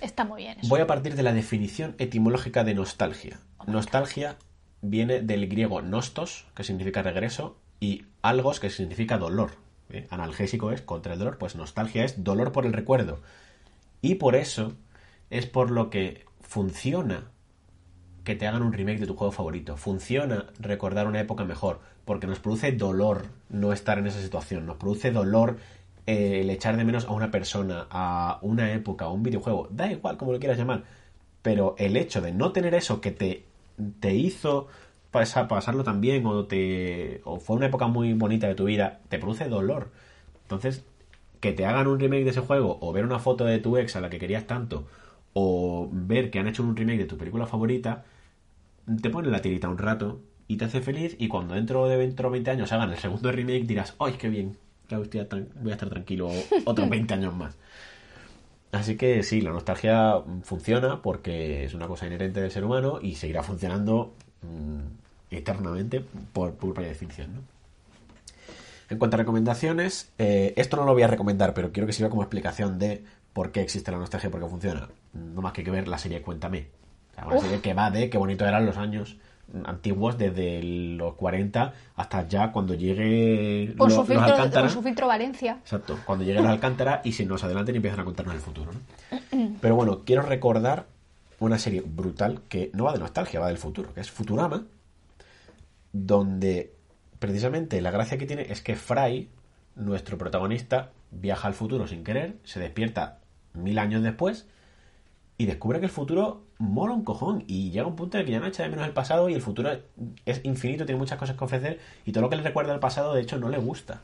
Está muy bien. Voy a partir de la definición etimológica de nostalgia. Nostalgia viene del griego nostos, que significa regreso, y algos, que significa dolor. ¿eh? Analgésico es contra el dolor, pues nostalgia es dolor por el recuerdo. Y por eso es por lo que funciona que te hagan un remake de tu juego favorito. Funciona recordar una época mejor, porque nos produce dolor no estar en esa situación, nos produce dolor el echar de menos a una persona, a una época, a un videojuego, da igual como lo quieras llamar, pero el hecho de no tener eso que te, te hizo pasarlo tan bien o, te, o fue una época muy bonita de tu vida, te produce dolor. Entonces, que te hagan un remake de ese juego o ver una foto de tu ex a la que querías tanto o ver que han hecho un remake de tu película favorita, te pone la tirita un rato y te hace feliz y cuando dentro de 20 o 20 años hagan el segundo remake dirás, ¡ay, qué bien! Voy a estar tranquilo otros <laughs> 20 años más. Así que sí, la nostalgia funciona porque es una cosa inherente del ser humano y seguirá funcionando mm, eternamente por pura definición. ¿no? En cuanto a recomendaciones, eh, esto no lo voy a recomendar, pero quiero que sirva como explicación de por qué existe la nostalgia y por qué funciona. No más que que ver la serie Cuéntame. una serie que va de qué bonito eran los años antiguos desde los 40 hasta ya cuando llegue con su, filtro, con su filtro Valencia. Exacto, cuando llegue los Alcántara y si nos adelanten y empiezan a contarnos el futuro. <clears throat> Pero bueno, quiero recordar una serie brutal que no va de nostalgia, va del futuro, que es Futurama, donde precisamente la gracia que tiene es que Fry, nuestro protagonista, viaja al futuro sin querer, se despierta mil años después y descubre que el futuro mola un cojón y llega un punto en el que ya no echa de menos el pasado y el futuro es infinito, tiene muchas cosas que ofrecer y todo lo que le recuerda al pasado de hecho no le gusta.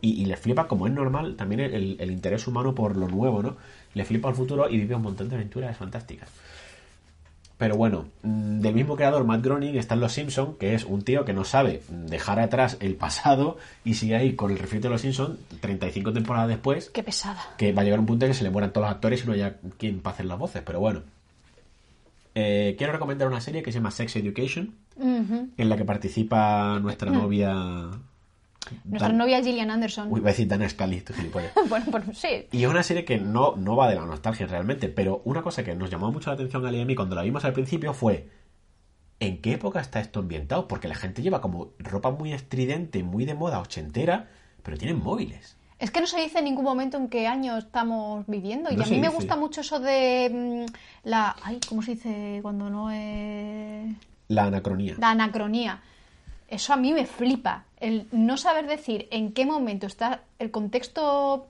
Y, le flipa, como es normal, también el, interés humano por lo nuevo, ¿no? Le flipa al futuro y vive un montón de aventuras fantásticas. Pero bueno, mm, del mismo creador, Matt Groening, está en Los Simpson, que es un tío que no sabe dejar atrás el pasado y sigue ahí con el refrito de Los Simpson 35 temporadas después. Qué pesada. Que va a llegar un punto en que se le mueran todos los actores y no haya quien hacer las voces, pero bueno. Eh, quiero recomendar una serie que se llama Sex Education, en la que participa nuestra mm. novia nuestra novia Gillian Anderson. Uy, voy a decir Dana Scully, <laughs> bueno, pues sí. Y es una serie que no, no va de la nostalgia realmente, pero una cosa que nos llamó mucho la atención a y a mí cuando la vimos al principio fue ¿en qué época está esto ambientado? Porque la gente lleva como ropa muy estridente, muy de moda, ochentera, pero tienen móviles. Es que no se dice en ningún momento en qué año estamos viviendo. Y a mí me gusta mucho eso de mm, la... Ay, ¿cómo se dice cuando no es...? La anacronía. La anacronía. Eso a mí me flipa. El no saber decir en qué momento está el contexto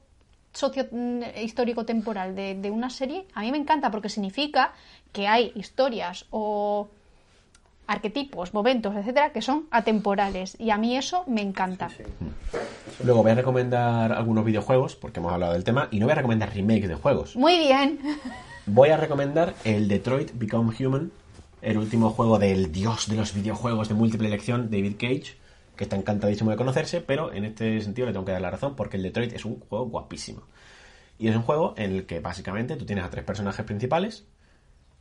socio mm, histórico temporal de, de, una serie, a mí me encanta porque significa que hay historias o arquetipos, momentos, etcétera, que son atemporales. Y a mí eso me encanta. Luego voy a recomendar algunos videojuegos, porque hemos hablado del tema, y no voy a recomendar remakes de juegos. Muy bien. voy a recomendar el Detroit Become Human, el último juego del dios de los videojuegos de múltiple elección, David Cage, que está encantadísimo de conocerse, pero en este sentido le tengo que dar la razón porque el Detroit es un juego guapísimo. Y es un juego en el que básicamente tú tienes a tres personajes principales,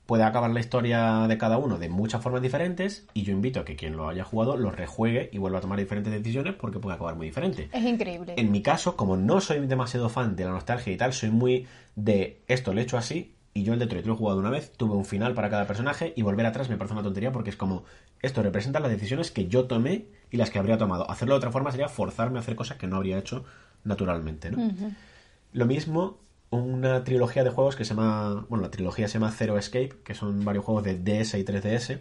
puede acabar la historia de cada uno de muchas formas diferentes y yo invito a que quien lo haya jugado lo rejuegue y vuelva a tomar diferentes decisiones porque puede acabar muy diferente. Es increíble. En mi caso, como no soy demasiado fan de la nostalgia y tal, soy muy de esto lo he hecho así y yo el Detroit lo he jugado una vez, tuve un final para cada personaje y volver atrás me parece una tontería porque es como esto representa las decisiones que yo tomé y las que habría tomado. Hacerlo de otra forma sería forzarme a hacer cosas que no habría hecho naturalmente, ¿no? Lo mismo una trilogía de juegos que se llama, bueno, la trilogía se llama Zero Escape, que son varios juegos de DS y 3DS,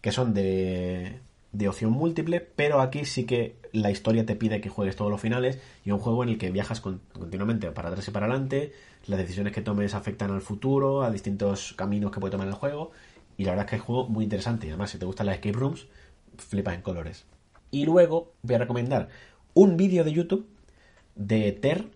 que son de, de opción múltiple, pero aquí sí que la historia te pide que juegues todos los finales y un juego en el que viajas con- continuamente para atrás y para adelante, las decisiones que tomes afectan al futuro, a distintos caminos que puede tomar el juego, y la verdad es que es un juego muy interesante, y además si te gustan las escape rooms, flipas en colores. Y luego voy a recomendar un vídeo de YouTube de Ter,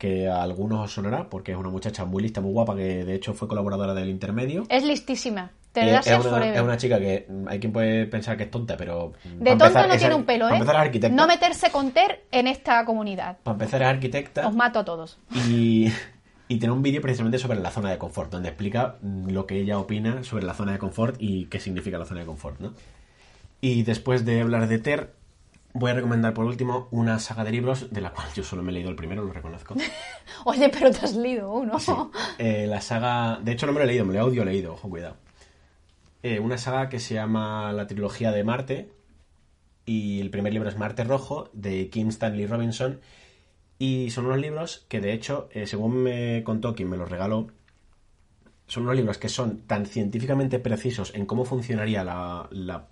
que a algunos os sonará, porque es una muchacha muy lista, muy guapa, que de hecho fue colaboradora del intermedio. Es listísima. Te Eh, es, una, es una chica que hay quien puede pensar que es tonta, pero... De para tonta empezar no tiene un pelo, para ¿eh? empezar es arquitecta. No meterse con Ter en esta comunidad. Para empezar es arquitecta. Os mato a todos. Y, y tiene un vídeo precisamente sobre la zona de confort, donde explica lo que ella opina sobre la zona de confort y qué significa la zona de confort, ¿no? Y después de hablar de Ter, voy a recomendar por último una saga de libros, de la cual yo solo me he leído el primero, lo reconozco. <laughs> Oye, pero te has leído uno. Sí. Eh, la saga. De hecho, no me lo he leído, me lo he audio leído, ojo, cuidado. Eh, una saga que se llama La trilogía de Marte. Y el primer libro es Marte Rojo, de Kim Stanley Robinson. Y son unos libros que, de hecho, eh, según me contó quien me los regaló, son unos libros que son tan científicamente precisos en cómo funcionaría la, la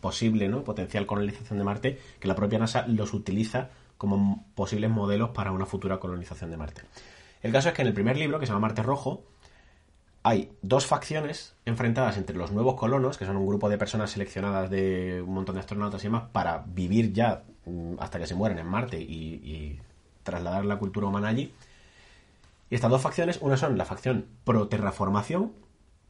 posible, ¿no? potencial colonización de Marte, que la propia NASA los utiliza como posibles modelos para una futura colonización de Marte. El caso es que en el primer libro, que se llama Marte Rojo, hay dos facciones enfrentadas entre los nuevos colonos, que son un grupo de personas seleccionadas de un montón de astronautas y demás, para vivir ya mm, hasta que se mueran en Marte y, y trasladar la cultura humana allí. Y estas dos facciones, una son la facción pro-terraformación,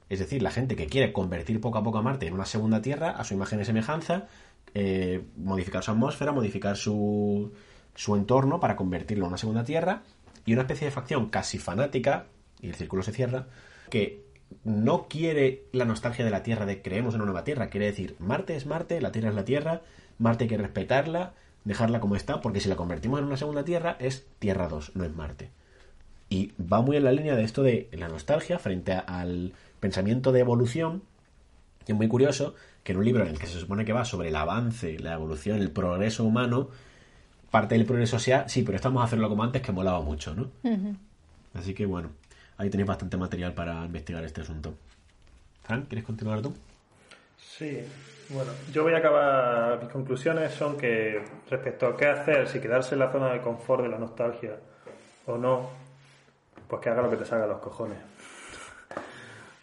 es decir, la gente que quiere convertir poco a poco a Marte en una segunda Tierra, a su imagen y semejanza, eh, modificar su atmósfera, modificar su, su entorno para convertirlo en una segunda Tierra, y una especie de facción casi fanática, y el círculo se cierra, que no quiere la nostalgia de la Tierra, de creemos en una nueva Tierra, quiere decir, Marte es Marte, la Tierra es la Tierra, Marte hay que respetarla, dejarla como está, porque si la convertimos en una segunda Tierra es Tierra 2, no es Marte. Y va muy en la línea de esto de la nostalgia frente al pensamiento de evolución. Y es muy curioso que en un libro en el que se supone que va sobre el avance, la evolución, el progreso humano, parte del progreso sea, sí, pero estamos a hacerlo como antes, que molaba mucho, ¿no? Así que bueno, ahí tenéis bastante material para investigar este asunto. Frank, ¿quieres continuar tú? Sí, bueno, yo voy a acabar. Mis conclusiones son que respecto a qué hacer, si quedarse en la zona de confort de la nostalgia o no, pues que haga lo que te salga a los cojones.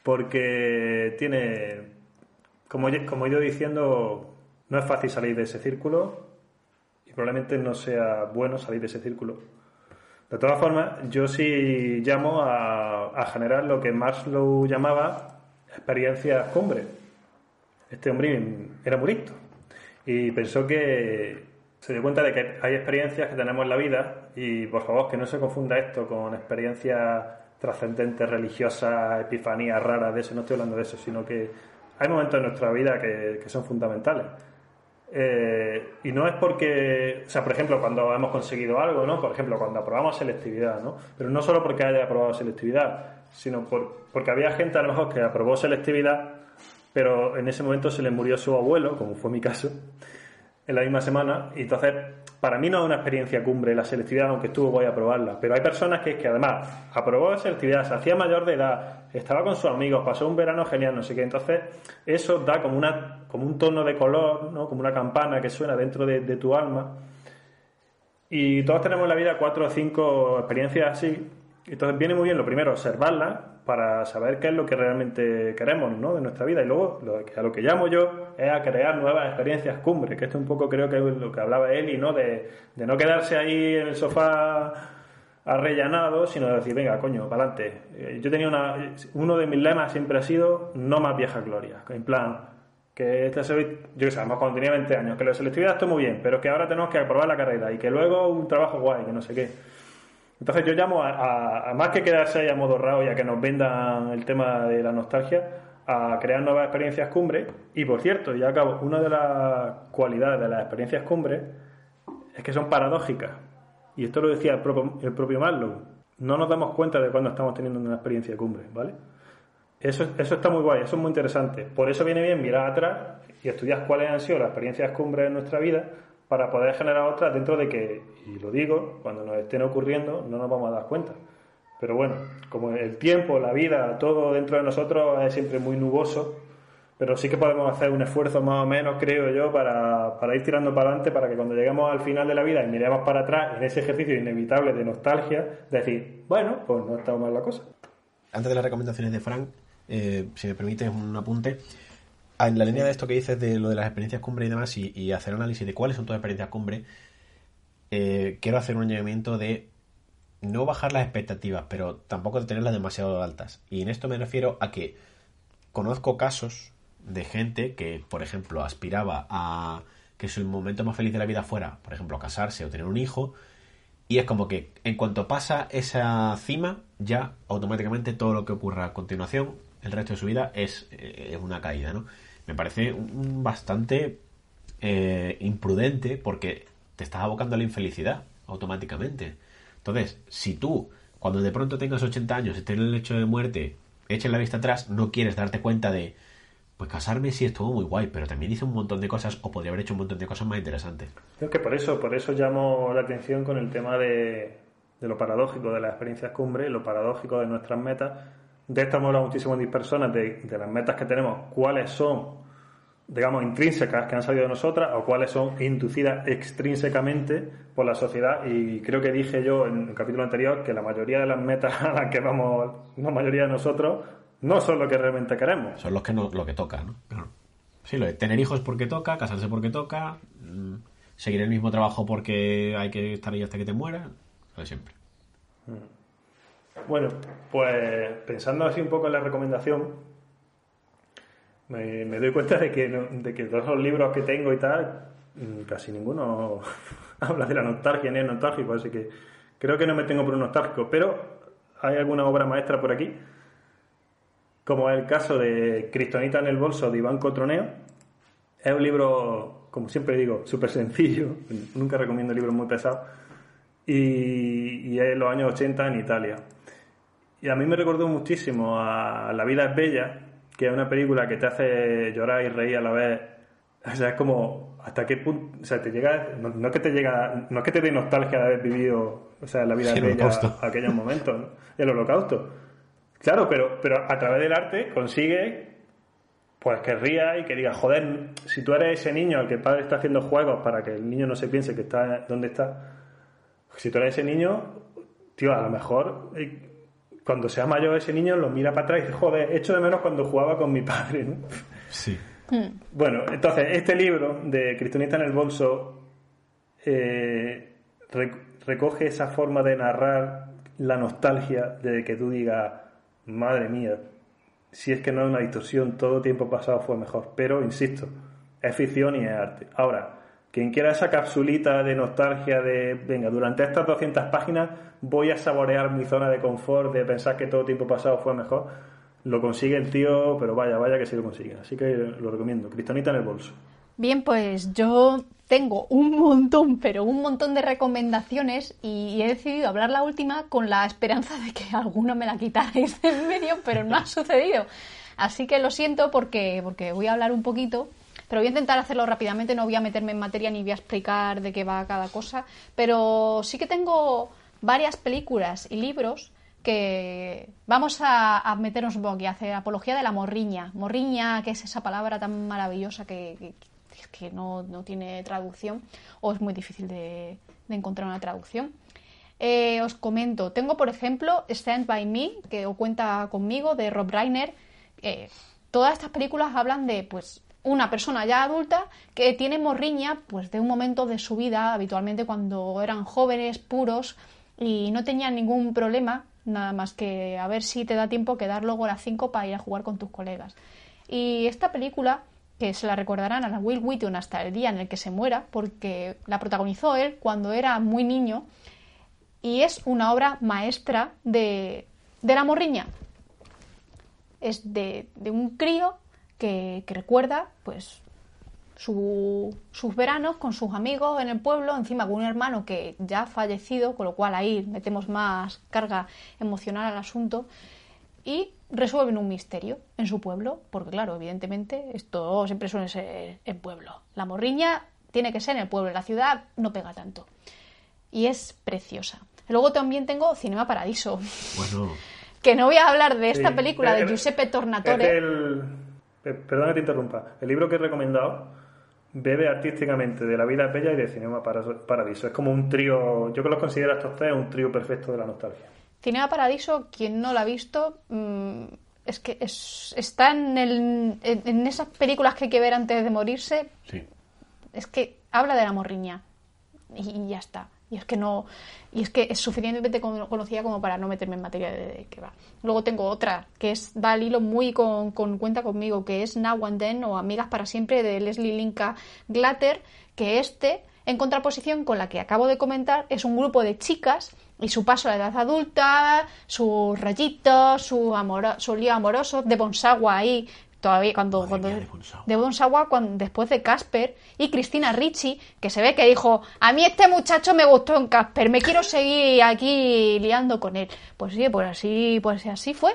Porque tiene, como, como he ido diciendo, no es fácil salir de ese círculo y probablemente no sea bueno salir de ese círculo. De todas formas, yo sí llamo a, a generar lo que Maslow llamaba experiencias cumbre. Este hombre era muy listo y pensó que se dio cuenta de que hay experiencias que tenemos en la vida y por favor que no se confunda esto con experiencias trascendentes, religiosas, epifanías raras, de eso no estoy hablando de eso, sino que hay momentos en nuestra vida que, que son fundamentales. Eh, y no es porque, o sea, por ejemplo, cuando hemos conseguido algo, ¿no? Por ejemplo, cuando aprobamos selectividad, ¿no? Pero no solo porque haya aprobado selectividad, sino por, porque había gente a lo mejor que aprobó selectividad, pero en ese momento se le murió su abuelo, como fue mi caso, en la misma semana, y entonces para mí no es una experiencia cumbre la selectividad, aunque estuvo voy a aprobarla, pero hay personas que, que además aprobó selectividad, se hacía mayor de edad, estaba con sus amigos, pasó un verano genial, no sé qué, entonces eso da como, una, como un tono de color, ¿no? como una campana que suena dentro de, de tu alma, y todos tenemos en la vida cuatro o cinco experiencias así. Entonces viene muy bien lo primero, observarlas para saber qué es lo que realmente queremos ¿no? de nuestra vida. Y luego, lo que, a lo que llamo yo, es a crear nuevas experiencias cumbre, que esto un poco creo que es lo que hablaba Eli, ¿no? De, de no quedarse ahí en el sofá arrellanado, sino de decir, venga, coño, para adelante. Eh, Yo tenía una. Uno de mis lemas siempre ha sido no más vieja gloria. En plan, que esta yo sé, cuando tenía 20 años, que la selectividad está muy bien, pero que ahora tenemos que aprobar la carrera y que luego un trabajo guay, que no sé qué. Entonces yo llamo a, a- más que quedarse ahí amodorrado y a que nos vendan el tema de la nostalgia, a crear nuevas experiencias cumbre. Y por cierto, ya acabo, una de las cualidades de las experiencias cumbre es que son paradójicas. Y esto lo decía el propio, el propio Maslow. No nos damos cuenta de cuando estamos teniendo una experiencia cumbre, ¿vale? Eso, eso está muy guay, eso es muy interesante. Por eso viene bien mirar atrás y estudiar cuáles han sido las experiencias cumbres en nuestra vida para poder generar otras dentro de que, y lo digo, cuando nos estén ocurriendo no nos vamos a dar cuenta. Pero bueno, como el tiempo, la vida, todo dentro de nosotros es siempre muy nuboso, pero sí que podemos hacer un esfuerzo más o menos, creo yo, para, para ir tirando para adelante, para que cuando lleguemos al final de la vida y miremos para atrás en ese ejercicio inevitable de nostalgia, decir, bueno, pues no está mal la cosa. Antes de las recomendaciones de Frank, eh, si me permites un apunte. Ah, En la línea de esto que dices de lo de las experiencias cumbre y demás, y, y hacer análisis de cuáles son tus experiencias cumbre, eh, quiero hacer un añadimiento de no bajar las expectativas, pero tampoco de tenerlas demasiado altas. Y en esto me refiero a que conozco casos de gente que, por ejemplo, aspiraba a que su momento más feliz de la vida fuera, por ejemplo, casarse o tener un hijo, y es como que en cuanto pasa esa cima, ya automáticamente todo lo que ocurra a continuación, el resto de su vida, es, eh, es una caída, ¿no? Me parece un- bastante eh, imprudente porque te estás abocando a la infelicidad automáticamente. Entonces, si tú, cuando de pronto tengas 80 años, estés en el lecho de muerte, eches la vista atrás, no quieres darte cuenta de, pues casarme sí estuvo muy guay, pero también hice un montón de cosas o podría haber hecho un montón de cosas más interesantes. Creo que por eso, por eso llamo la atención con el tema de, de lo paradójico de las experiencias cumbre, lo paradójico de nuestras metas. De esto hemos hablado muchísimo en personas, de, de las metas que tenemos, cuáles son, digamos, intrínsecas que han salido de nosotras o cuáles son inducidas extrínsecamente por la sociedad. Y creo que dije yo en el capítulo anterior que la mayoría de las metas <laughs> a las que vamos, la mayoría de nosotros, no son lo que realmente queremos. Son los que no, lo que toca, ¿no? Claro. Sí, lo de tener hijos porque toca, casarse porque toca, mm, seguir el mismo trabajo porque hay que estar ahí hasta que te mueras, lo de siempre. Bueno, pues pensando así un poco en la recomendación, me, doy cuenta de que, de que todos los libros que tengo y tal, mm, casi ninguno <laughs> habla de la nostalgia ni es nostálgico, así que creo que no me tengo por un nostálgico, pero hay alguna obra maestra por aquí, como es el caso de Cristonita en el bolso de Iván Cotroneo. Es un libro, como siempre digo, súper sencillo, <laughs> nunca recomiendo libros muy pesados, y, y es en los años 80 en Italia. Y a mí me recordó muchísimo a La vida es bella, que es una película que te hace llorar y reír a la vez. O sea, es como hasta qué punto, o sea, te llega, no, no es que te llega, no es que te dé nostalgia de haber vivido, o sea, la vida es el bella aquellos momentos, ¿no? el holocausto. Claro, pero, pero a través del arte consigue pues que ría y que diga, joder, si tú eres ese niño al que el padre está haciendo juegos para que el niño no se piense que está donde está, si tú eres ese niño, tío, a lo mejor eh, cuando sea mayor ese niño lo mira para atrás y dice, joder, echo de menos cuando jugaba con mi padre, ¿no? Sí. Bueno, entonces, este libro de Cristonita en el bolso eh, rec- recoge esa forma de narrar la nostalgia de que tú digas, madre mía, si es que no es una distorsión, todo tiempo pasado fue mejor. Pero, insisto, es ficción y es arte. Ahora, quien quiera esa capsulita de nostalgia de, venga, durante estas 200 páginas voy a saborear mi zona de confort, de pensar que todo tiempo pasado fue mejor, lo consigue el tío, pero vaya, vaya que sí lo consigue. Así que lo recomiendo. Cristonita en el bolso. Bien, pues yo tengo un montón, pero un montón de recomendaciones y he decidido hablar la última con la esperanza de que alguno me la quitarais de en medio, pero no ha <laughs> sucedido. Así que lo siento porque, porque voy a hablar un poquito, pero voy a intentar hacerlo rápidamente, no voy a meterme en materia ni voy a explicar de qué va cada cosa, pero sí que tengo varias películas y libros que vamos a, meternos un poco a hacer apología de la morriña. Morriña, que es esa palabra tan maravillosa que, que- que no, no tiene traducción o es muy difícil de, de encontrar una traducción. Eh, os comento, tengo por ejemplo Stand By Me, que o cuenta conmigo, de Rob Reiner. Eh, todas estas películas hablan de pues una persona ya adulta que tiene morriña pues de un momento de su vida, habitualmente cuando eran jóvenes, puros, y no tenía ningún problema, nada más que a ver si te da tiempo quedar luego a las 5 para ir a jugar con tus colegas. Y esta película, que se la recordarán a la Will Wheaton hasta el día en el que se muera, porque la protagonizó él cuando era muy niño, y es una obra maestra de, de la morriña. Es de un crío que, que recuerda, pues, su- sus veranos con sus amigos en el pueblo, encima con un hermano que ya ha fallecido, con lo cual ahí metemos más carga emocional al asunto, y resuelven un misterio en su pueblo, porque claro, evidentemente esto siempre suele ser en pueblo. La morriña tiene que ser en el pueblo, en la ciudad no pega tanto. Y es preciosa. Luego también tengo Cinema Paradiso, Bueno, <laughs> que no voy a hablar de esta Sí, película de Giuseppe Es Tornatore. el... Perdona que te interrumpa. El libro que he recomendado bebe artísticamente de La vida bella y de Cinema Para- Paradiso. Es como un trío, yo que los considero a estos tres un trío perfecto de la nostalgia. Cinema Paradiso, quien no la ha visto, mm, es que es- está en, el- en, en esas películas que hay que ver antes de morirse. sí. Es que habla de la morriña y, y ya está. Y es que no y es que es suficientemente cono- conocida como para no meterme en materia de, qué va. Luego tengo otra que es da al hilo muy con, con cuenta conmigo, que es Now and Then o Amigas para siempre de Leslie Linka Glatter, que este en contraposición con la que acabo de comentar es un grupo de chicas y su paso a la edad adulta, sus rayitos, su amor, su lío amoroso, de Bonsawa ahí todavía cuando, Madre cuando mía, de Bonsawa. cuando, después de Casper y Cristina Ricci, que se ve que dijo, a mí este muchacho me gustó en Casper, me quiero seguir aquí liando con él. Pues sí, pues así, pues así fue.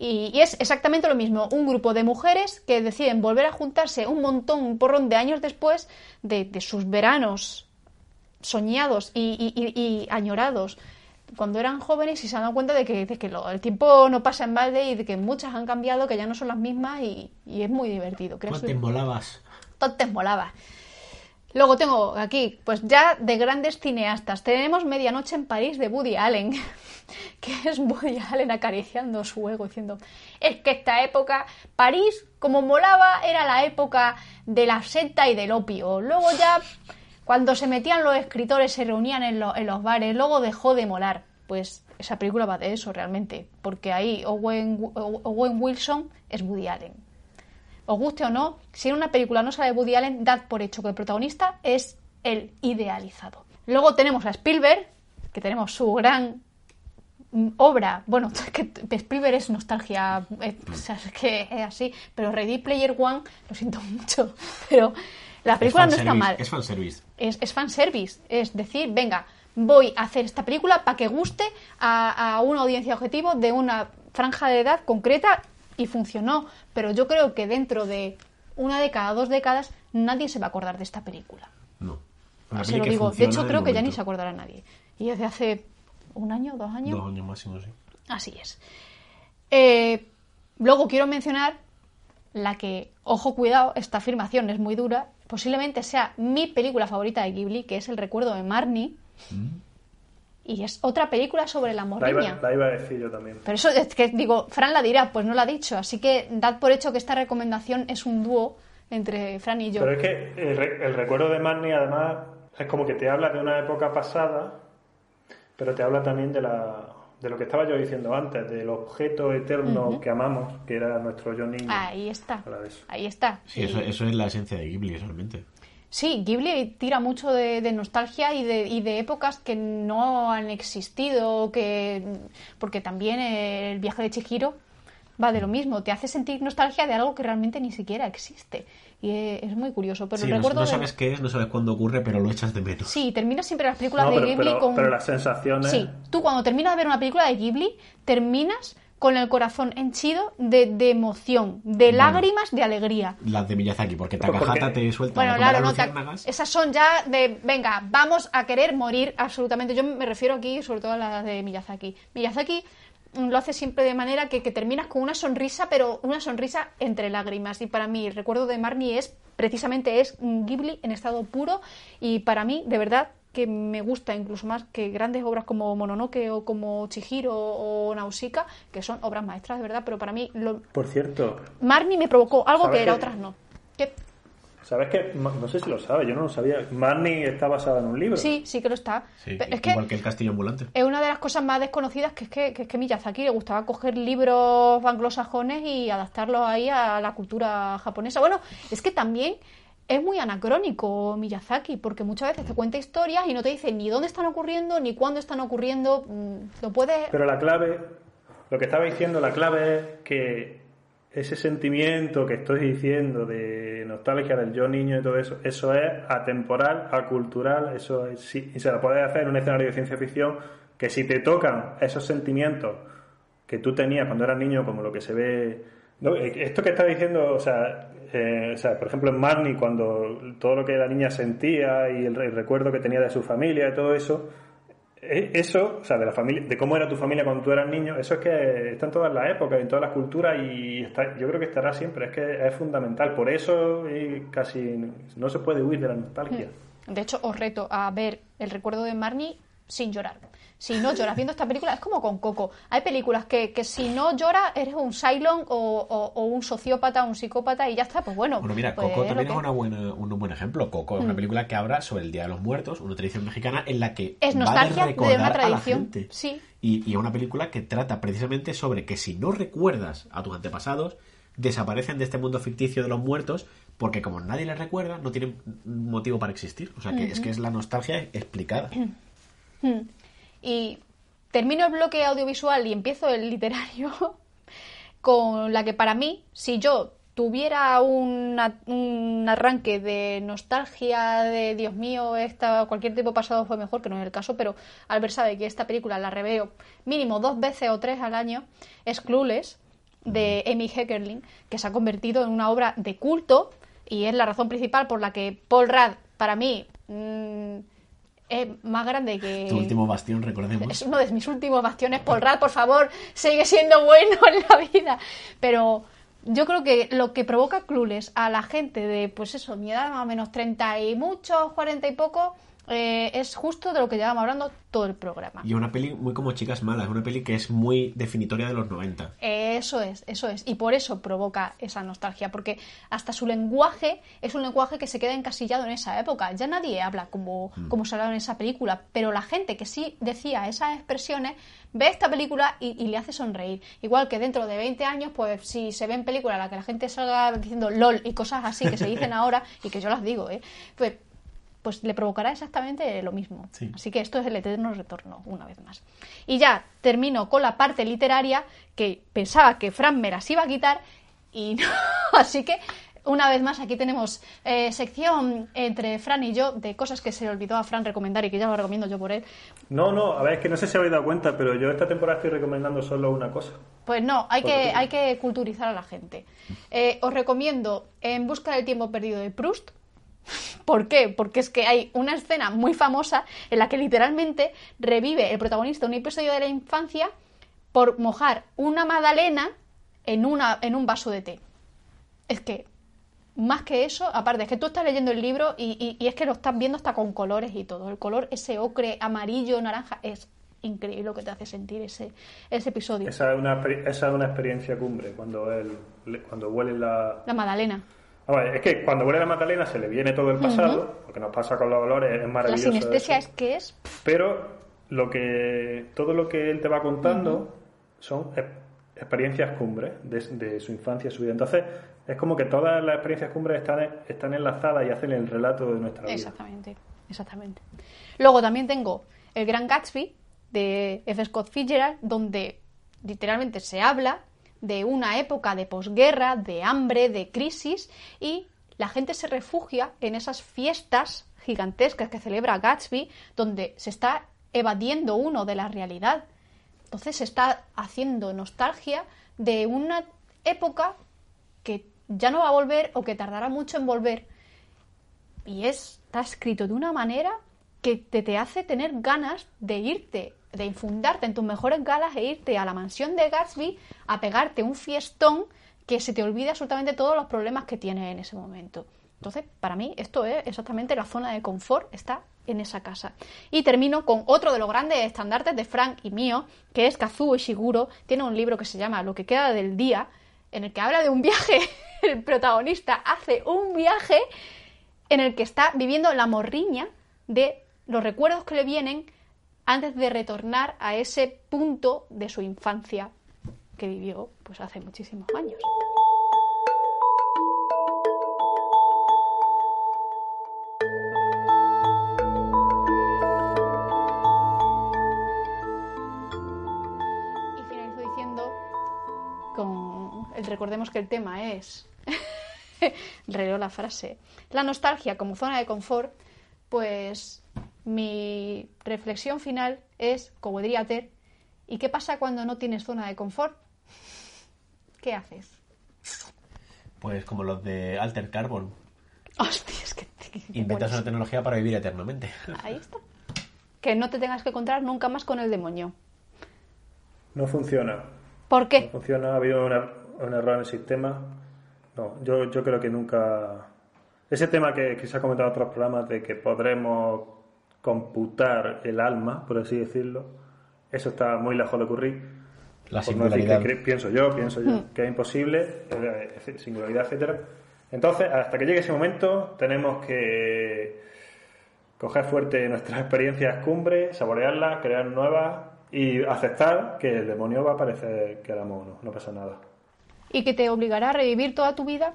Y, y es exactamente lo mismo, un grupo de mujeres que deciden volver a juntarse un montón, un porrón de años después de, de sus veranos soñados y, y- y- y añorados cuando eran jóvenes y se han dado cuenta de que, de que lo- el tiempo no pasa en balde y de que muchas han cambiado, que ya no son las mismas y, y es muy divertido. Creo ¿Cómo que- te molabas? Tontes molaba. Luego tengo aquí, pues ya de grandes cineastas. Tenemos Medianoche en París de Woody Allen, <laughs> que es Woody Allen acariciando su ego diciendo, es que esta época, París, como molaba, era la época de la secta y del opio. Luego ya, cuando se metían los escritores, se reunían en, lo- en los bares, luego dejó de molar. Pues esa película va de eso realmente, porque ahí Owen, Owen Wilson es Woody Allen os guste o no, si en una película no sale Woody Allen, dad por hecho que el protagonista es el idealizado. Luego tenemos a Spielberg, que tenemos su gran mm, obra. Bueno, <laughs> Spielberg es nostalgia, eh, o es que es así, pero Ready Player One, lo siento <laughs> mucho, pero la película no está mal. Es fanservice. Es, es fanservice, es decir, venga, voy a hacer esta película para que guste a, a una audiencia objetivo de una franja de edad concreta y funcionó. Pero yo creo que dentro de una década, dos décadas, nadie se va a acordar de esta película. No. Una Se lo digo. De hecho, creo que ya ni se acordará nadie. Y desde hace un año, dos años. Dos años máximo, sí. Así es. Eh, luego quiero mencionar la que, ojo, cuidado, esta afirmación es muy dura. Posiblemente sea mi película favorita de Ghibli, que es El recuerdo de Marnie. Y es otra película sobre la La morriña. iba, la iba a decir yo también. Pero eso es que digo, Fran la dirá, pues no la ha dicho. Así que dad por hecho que esta recomendación es un dúo entre Fran y yo. Pero es que el, el recuerdo de Marnie, además, es como que te habla de una época pasada, pero te habla también de la de lo que estaba yo diciendo antes, del objeto eterno que amamos, que era nuestro yo niño. Ahí está. Ahí está. Sí, eso, eso es la esencia de Ghibli, realmente. Sí, Ghibli tira mucho de, de nostalgia y de, y de épocas que no han existido, que porque también el viaje de Chihiro va de lo mismo, te hace sentir nostalgia de algo que realmente ni siquiera existe. Y es, es muy curioso, pero Sí, no, recuerdo no de- sabes qué es, no sabes cuándo ocurre, pero lo echas de menos. Sí, terminas siempre las películas No, de Ghibli pero- con pero las sensaciones... Sí, tú cuando terminas de ver una película de Ghibli, terminas con el corazón henchido de, de emoción, de Bueno. lágrimas, de alegría. Las de Miyazaki, porque Pues Takahata te suelta Bueno, la claro, no, esas son ya de, venga, vamos a querer morir absolutamente. Yo me refiero aquí sobre todo a las de Miyazaki. Miyazaki lo hace siempre de manera que, que terminas con una sonrisa, pero una sonrisa entre lágrimas. Y para mí, el recuerdo de Marnie es, precisamente, es Ghibli en estado puro. Y para mí, de verdad, que me gusta incluso más que grandes obras como Mononoke o como Chihiro o Nausicaa, que son obras maestras, de verdad, pero para mí, lo... Por cierto, Marnie me provocó algo ¿Sabes que era otras no. ¿Qué? ¿Sabes que No sé si lo sabe, yo no lo sabía. Marnie está basada en un libro. Sí, sí que lo está. Sí, Pero es igual que que el castillo ambulante. es una de las cosas más desconocidas que es que, que es que Miyazaki le gustaba coger libros anglosajones y adaptarlos ahí a la cultura japonesa. Bueno, es que también es muy anacrónico Miyazaki, porque muchas veces te cuenta historias y no te dice ni dónde están ocurriendo, ni cuándo están ocurriendo. Mm, Lo puedes... Pero la clave, lo que estaba diciendo, la clave es que ese sentimiento que estoy diciendo de nostalgia del yo niño y todo eso, eso es atemporal, acultural, eso es, sí, y se lo puedes hacer en un escenario de ciencia ficción que si te tocan esos sentimientos que tú tenías cuando eras niño, como lo que se ve... eh, esto que está diciendo, o sea, eh, o sea, por ejemplo en Marnie, cuando todo lo que la niña sentía y el, recuerdo que tenía de su familia y todo eso, eso, o sea, de la familia, de cómo era tu familia cuando tú eras niño, eso es que está en todas las épocas, en todas las culturas y está, yo creo que estará siempre, es que es fundamental. Por eso y casi no se puede huir de la nostalgia. De hecho, os reto a ver el recuerdo de Marnie sin llorar. Si no lloras viendo esta película, es como con Coco. Hay películas que, que si no lloras eres un Cylon o, o- o un sociópata, un psicópata y ya está, pues bueno. Bueno, mira, pues Coco también es una buena, un buen ejemplo. Coco es una película que habla sobre el Día de los Muertos, una tradición mexicana en la que Es va nostalgia de recordar una tradición, sí. Y, y es una película que trata precisamente sobre que si no recuerdas a tus antepasados, desaparecen de este mundo ficticio de los muertos porque como nadie les recuerda, no tienen motivo para existir. O sea, que es que es la nostalgia explicada. Y termino el bloque audiovisual y empiezo el literario <laughs> con la que para mí, si yo tuviera una- un arranque de nostalgia de Dios mío, esta, cualquier tiempo pasado fue mejor, que no es el caso, pero Albert sabe que esta película la reveo mínimo dos veces o tres al año, es Clueless, de Amy Heckerling, que se ha convertido en una obra de culto y es la razón principal por la que Paul Rudd, para mí, mm, es más grande que... Tu último bastión, recordemos. Es uno de mis últimos bastiones. Paul Rudd, por favor, sigue siendo bueno en la vida. Pero yo creo que lo que provoca Clueless a la gente de, pues eso, mi edad más o menos 30 y muchos, 40 y poco, eh, es justo de lo que llevamos hablando todo el programa. Y una peli muy como Chicas Malas, una peli que es muy definitoria de los 90. Eso es, eso es. Y por eso provoca esa nostalgia, porque hasta su lenguaje es un lenguaje que se queda encasillado en esa época. Ya nadie habla como, como se hablaba en esa película, pero la gente que sí decía esas expresiones ve esta película y, y le hace sonreír. Igual que dentro de 20 años, pues si se ven películas en las que la gente salga diciendo LOL y cosas así que se dicen <laughs> ahora y que yo las digo, ¿eh? pues pues le provocará exactamente lo mismo. Sí. Así que esto es el eterno retorno, una vez más. Y ya termino con la parte literaria que pensaba que Fran me las iba a quitar y <laughs> no. Así que una vez más aquí tenemos eh, sección entre Fran y yo de cosas que se le olvidó a Fran recomendar y que ya lo recomiendo yo por él. No, no, a ver, es que no sé si habéis dado cuenta, pero yo esta temporada estoy recomendando solo una cosa. Pues no, hay que, hay que culturizar a la gente. Eh, os recomiendo En busca del tiempo perdido de Proust. ¿Por qué? Porque es que hay una escena muy famosa en la que literalmente revive el protagonista un episodio de la infancia por mojar una magdalena en, una, en un vaso de té. Es que, más que eso, aparte, es que tú estás leyendo el libro y, y- y es que lo estás viendo hasta con colores y todo. El color, ese ocre, amarillo, naranja, es increíble lo que te hace sentir ese, ese episodio. Esa es una, esa es una experiencia cumbre, cuando él, le- cuando huele la... La magdalena. A ver, es que cuando huele la Magdalena se le viene todo el pasado, lo que nos pasa con los olores es La maravilloso. sinestesia eso. es que es... Pero lo que todo lo que él te va contando son e- experiencias cumbres de, de su infancia, su vida. Entonces, es como que todas las experiencias cumbres están, están enlazadas y hacen el relato de nuestra vida. Exactamente, exactamente. Luego también tengo El Gran Gatsby de F. Scott Fitzgerald, donde literalmente se habla de una época de posguerra, de hambre, de crisis, y la gente se refugia en esas fiestas gigantescas que celebra Gatsby, donde se está evadiendo uno de la realidad. Entonces se está haciendo nostalgia de una época que ya no va a volver o que tardará mucho en volver. Y es, está escrito de una manera que te, te hace tener ganas de irte, de infundarte en tus mejores galas e irte a la mansión de Gatsby a pegarte un fiestón que se te olvide absolutamente todos los problemas que tienes en ese momento. Entonces, para mí, esto es exactamente la zona de confort, está en esa casa. Y termino con otro de los grandes estandartes de Frank y mío, que es Kazuo Ishiguro. Tiene un libro que se llama Lo que queda del día. en el que habla de un viaje. <laughs> El protagonista hace un viaje en el que está viviendo la morriña de los recuerdos que le vienen antes de retornar a ese punto de su infancia que vivió pues hace muchísimos años. Y finalizo diciendo con recordemos que el tema es <laughs> releo la frase. La nostalgia como zona de confort, pues mi reflexión final es, como diría Ter, ¿y qué pasa cuando no tienes zona de confort? ¿Qué haces? Pues como los de Alter Carbon. <laughs> Hostia, es que... <laughs> Inventas una tecnología para vivir eternamente. Ahí está. Que no te tengas que encontrar nunca más con el demonio. No funciona. ¿Por No qué? funciona, ha habido una- un error en el sistema. No, yo, yo creo que nunca. Ese tema que, que se ha comentado en otros programas de que podremos computar el alma, por así decirlo, eso está muy lejos de ocurrir. La Por no singularidad. que pienso yo, pienso yo, que es imposible, eh, decir, singularidad, etcétera. Entonces, hasta que llegue ese momento, tenemos que coger fuerte nuestras experiencias cumbre, saborearlas, crear nuevas y aceptar que el demonio va a aparecer que éramos uno, no pasa nada. Y que te obligará a revivir toda tu vida.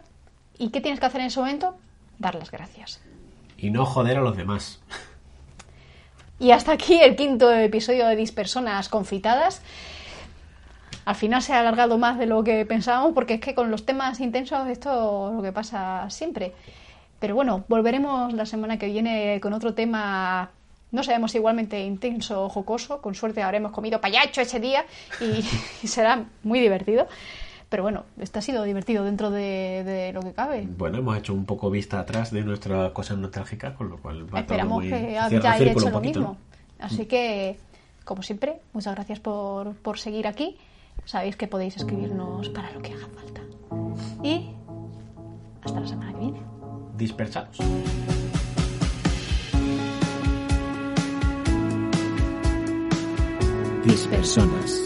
¿Y qué tienes que hacer en ese momento? Dar las gracias. Y no joder a los demás. Y hasta aquí el quinto episodio de Dispersonas Confitadas. Al final se ha alargado más de lo que pensábamos porque es que con los temas intensos esto es lo que pasa siempre. Pero bueno, volveremos la semana que viene con otro tema, no sabemos igualmente intenso o jocoso. Con suerte habremos comido payacho ese día y, <laughs> y será muy divertido. Pero bueno, esto ha sido divertido dentro de, de lo que cabe. Bueno, hemos hecho un poco vista atrás de nuestras cosas nostálgicas, con lo cual va Esperamos todo muy... que hayáis círculo hecho lo poquito, mismo. Así que, como siempre, muchas gracias por, por seguir aquí. Sabéis que podéis escribirnos para lo que haga falta. Y hasta la semana que viene. Dispersados. Dispersonas.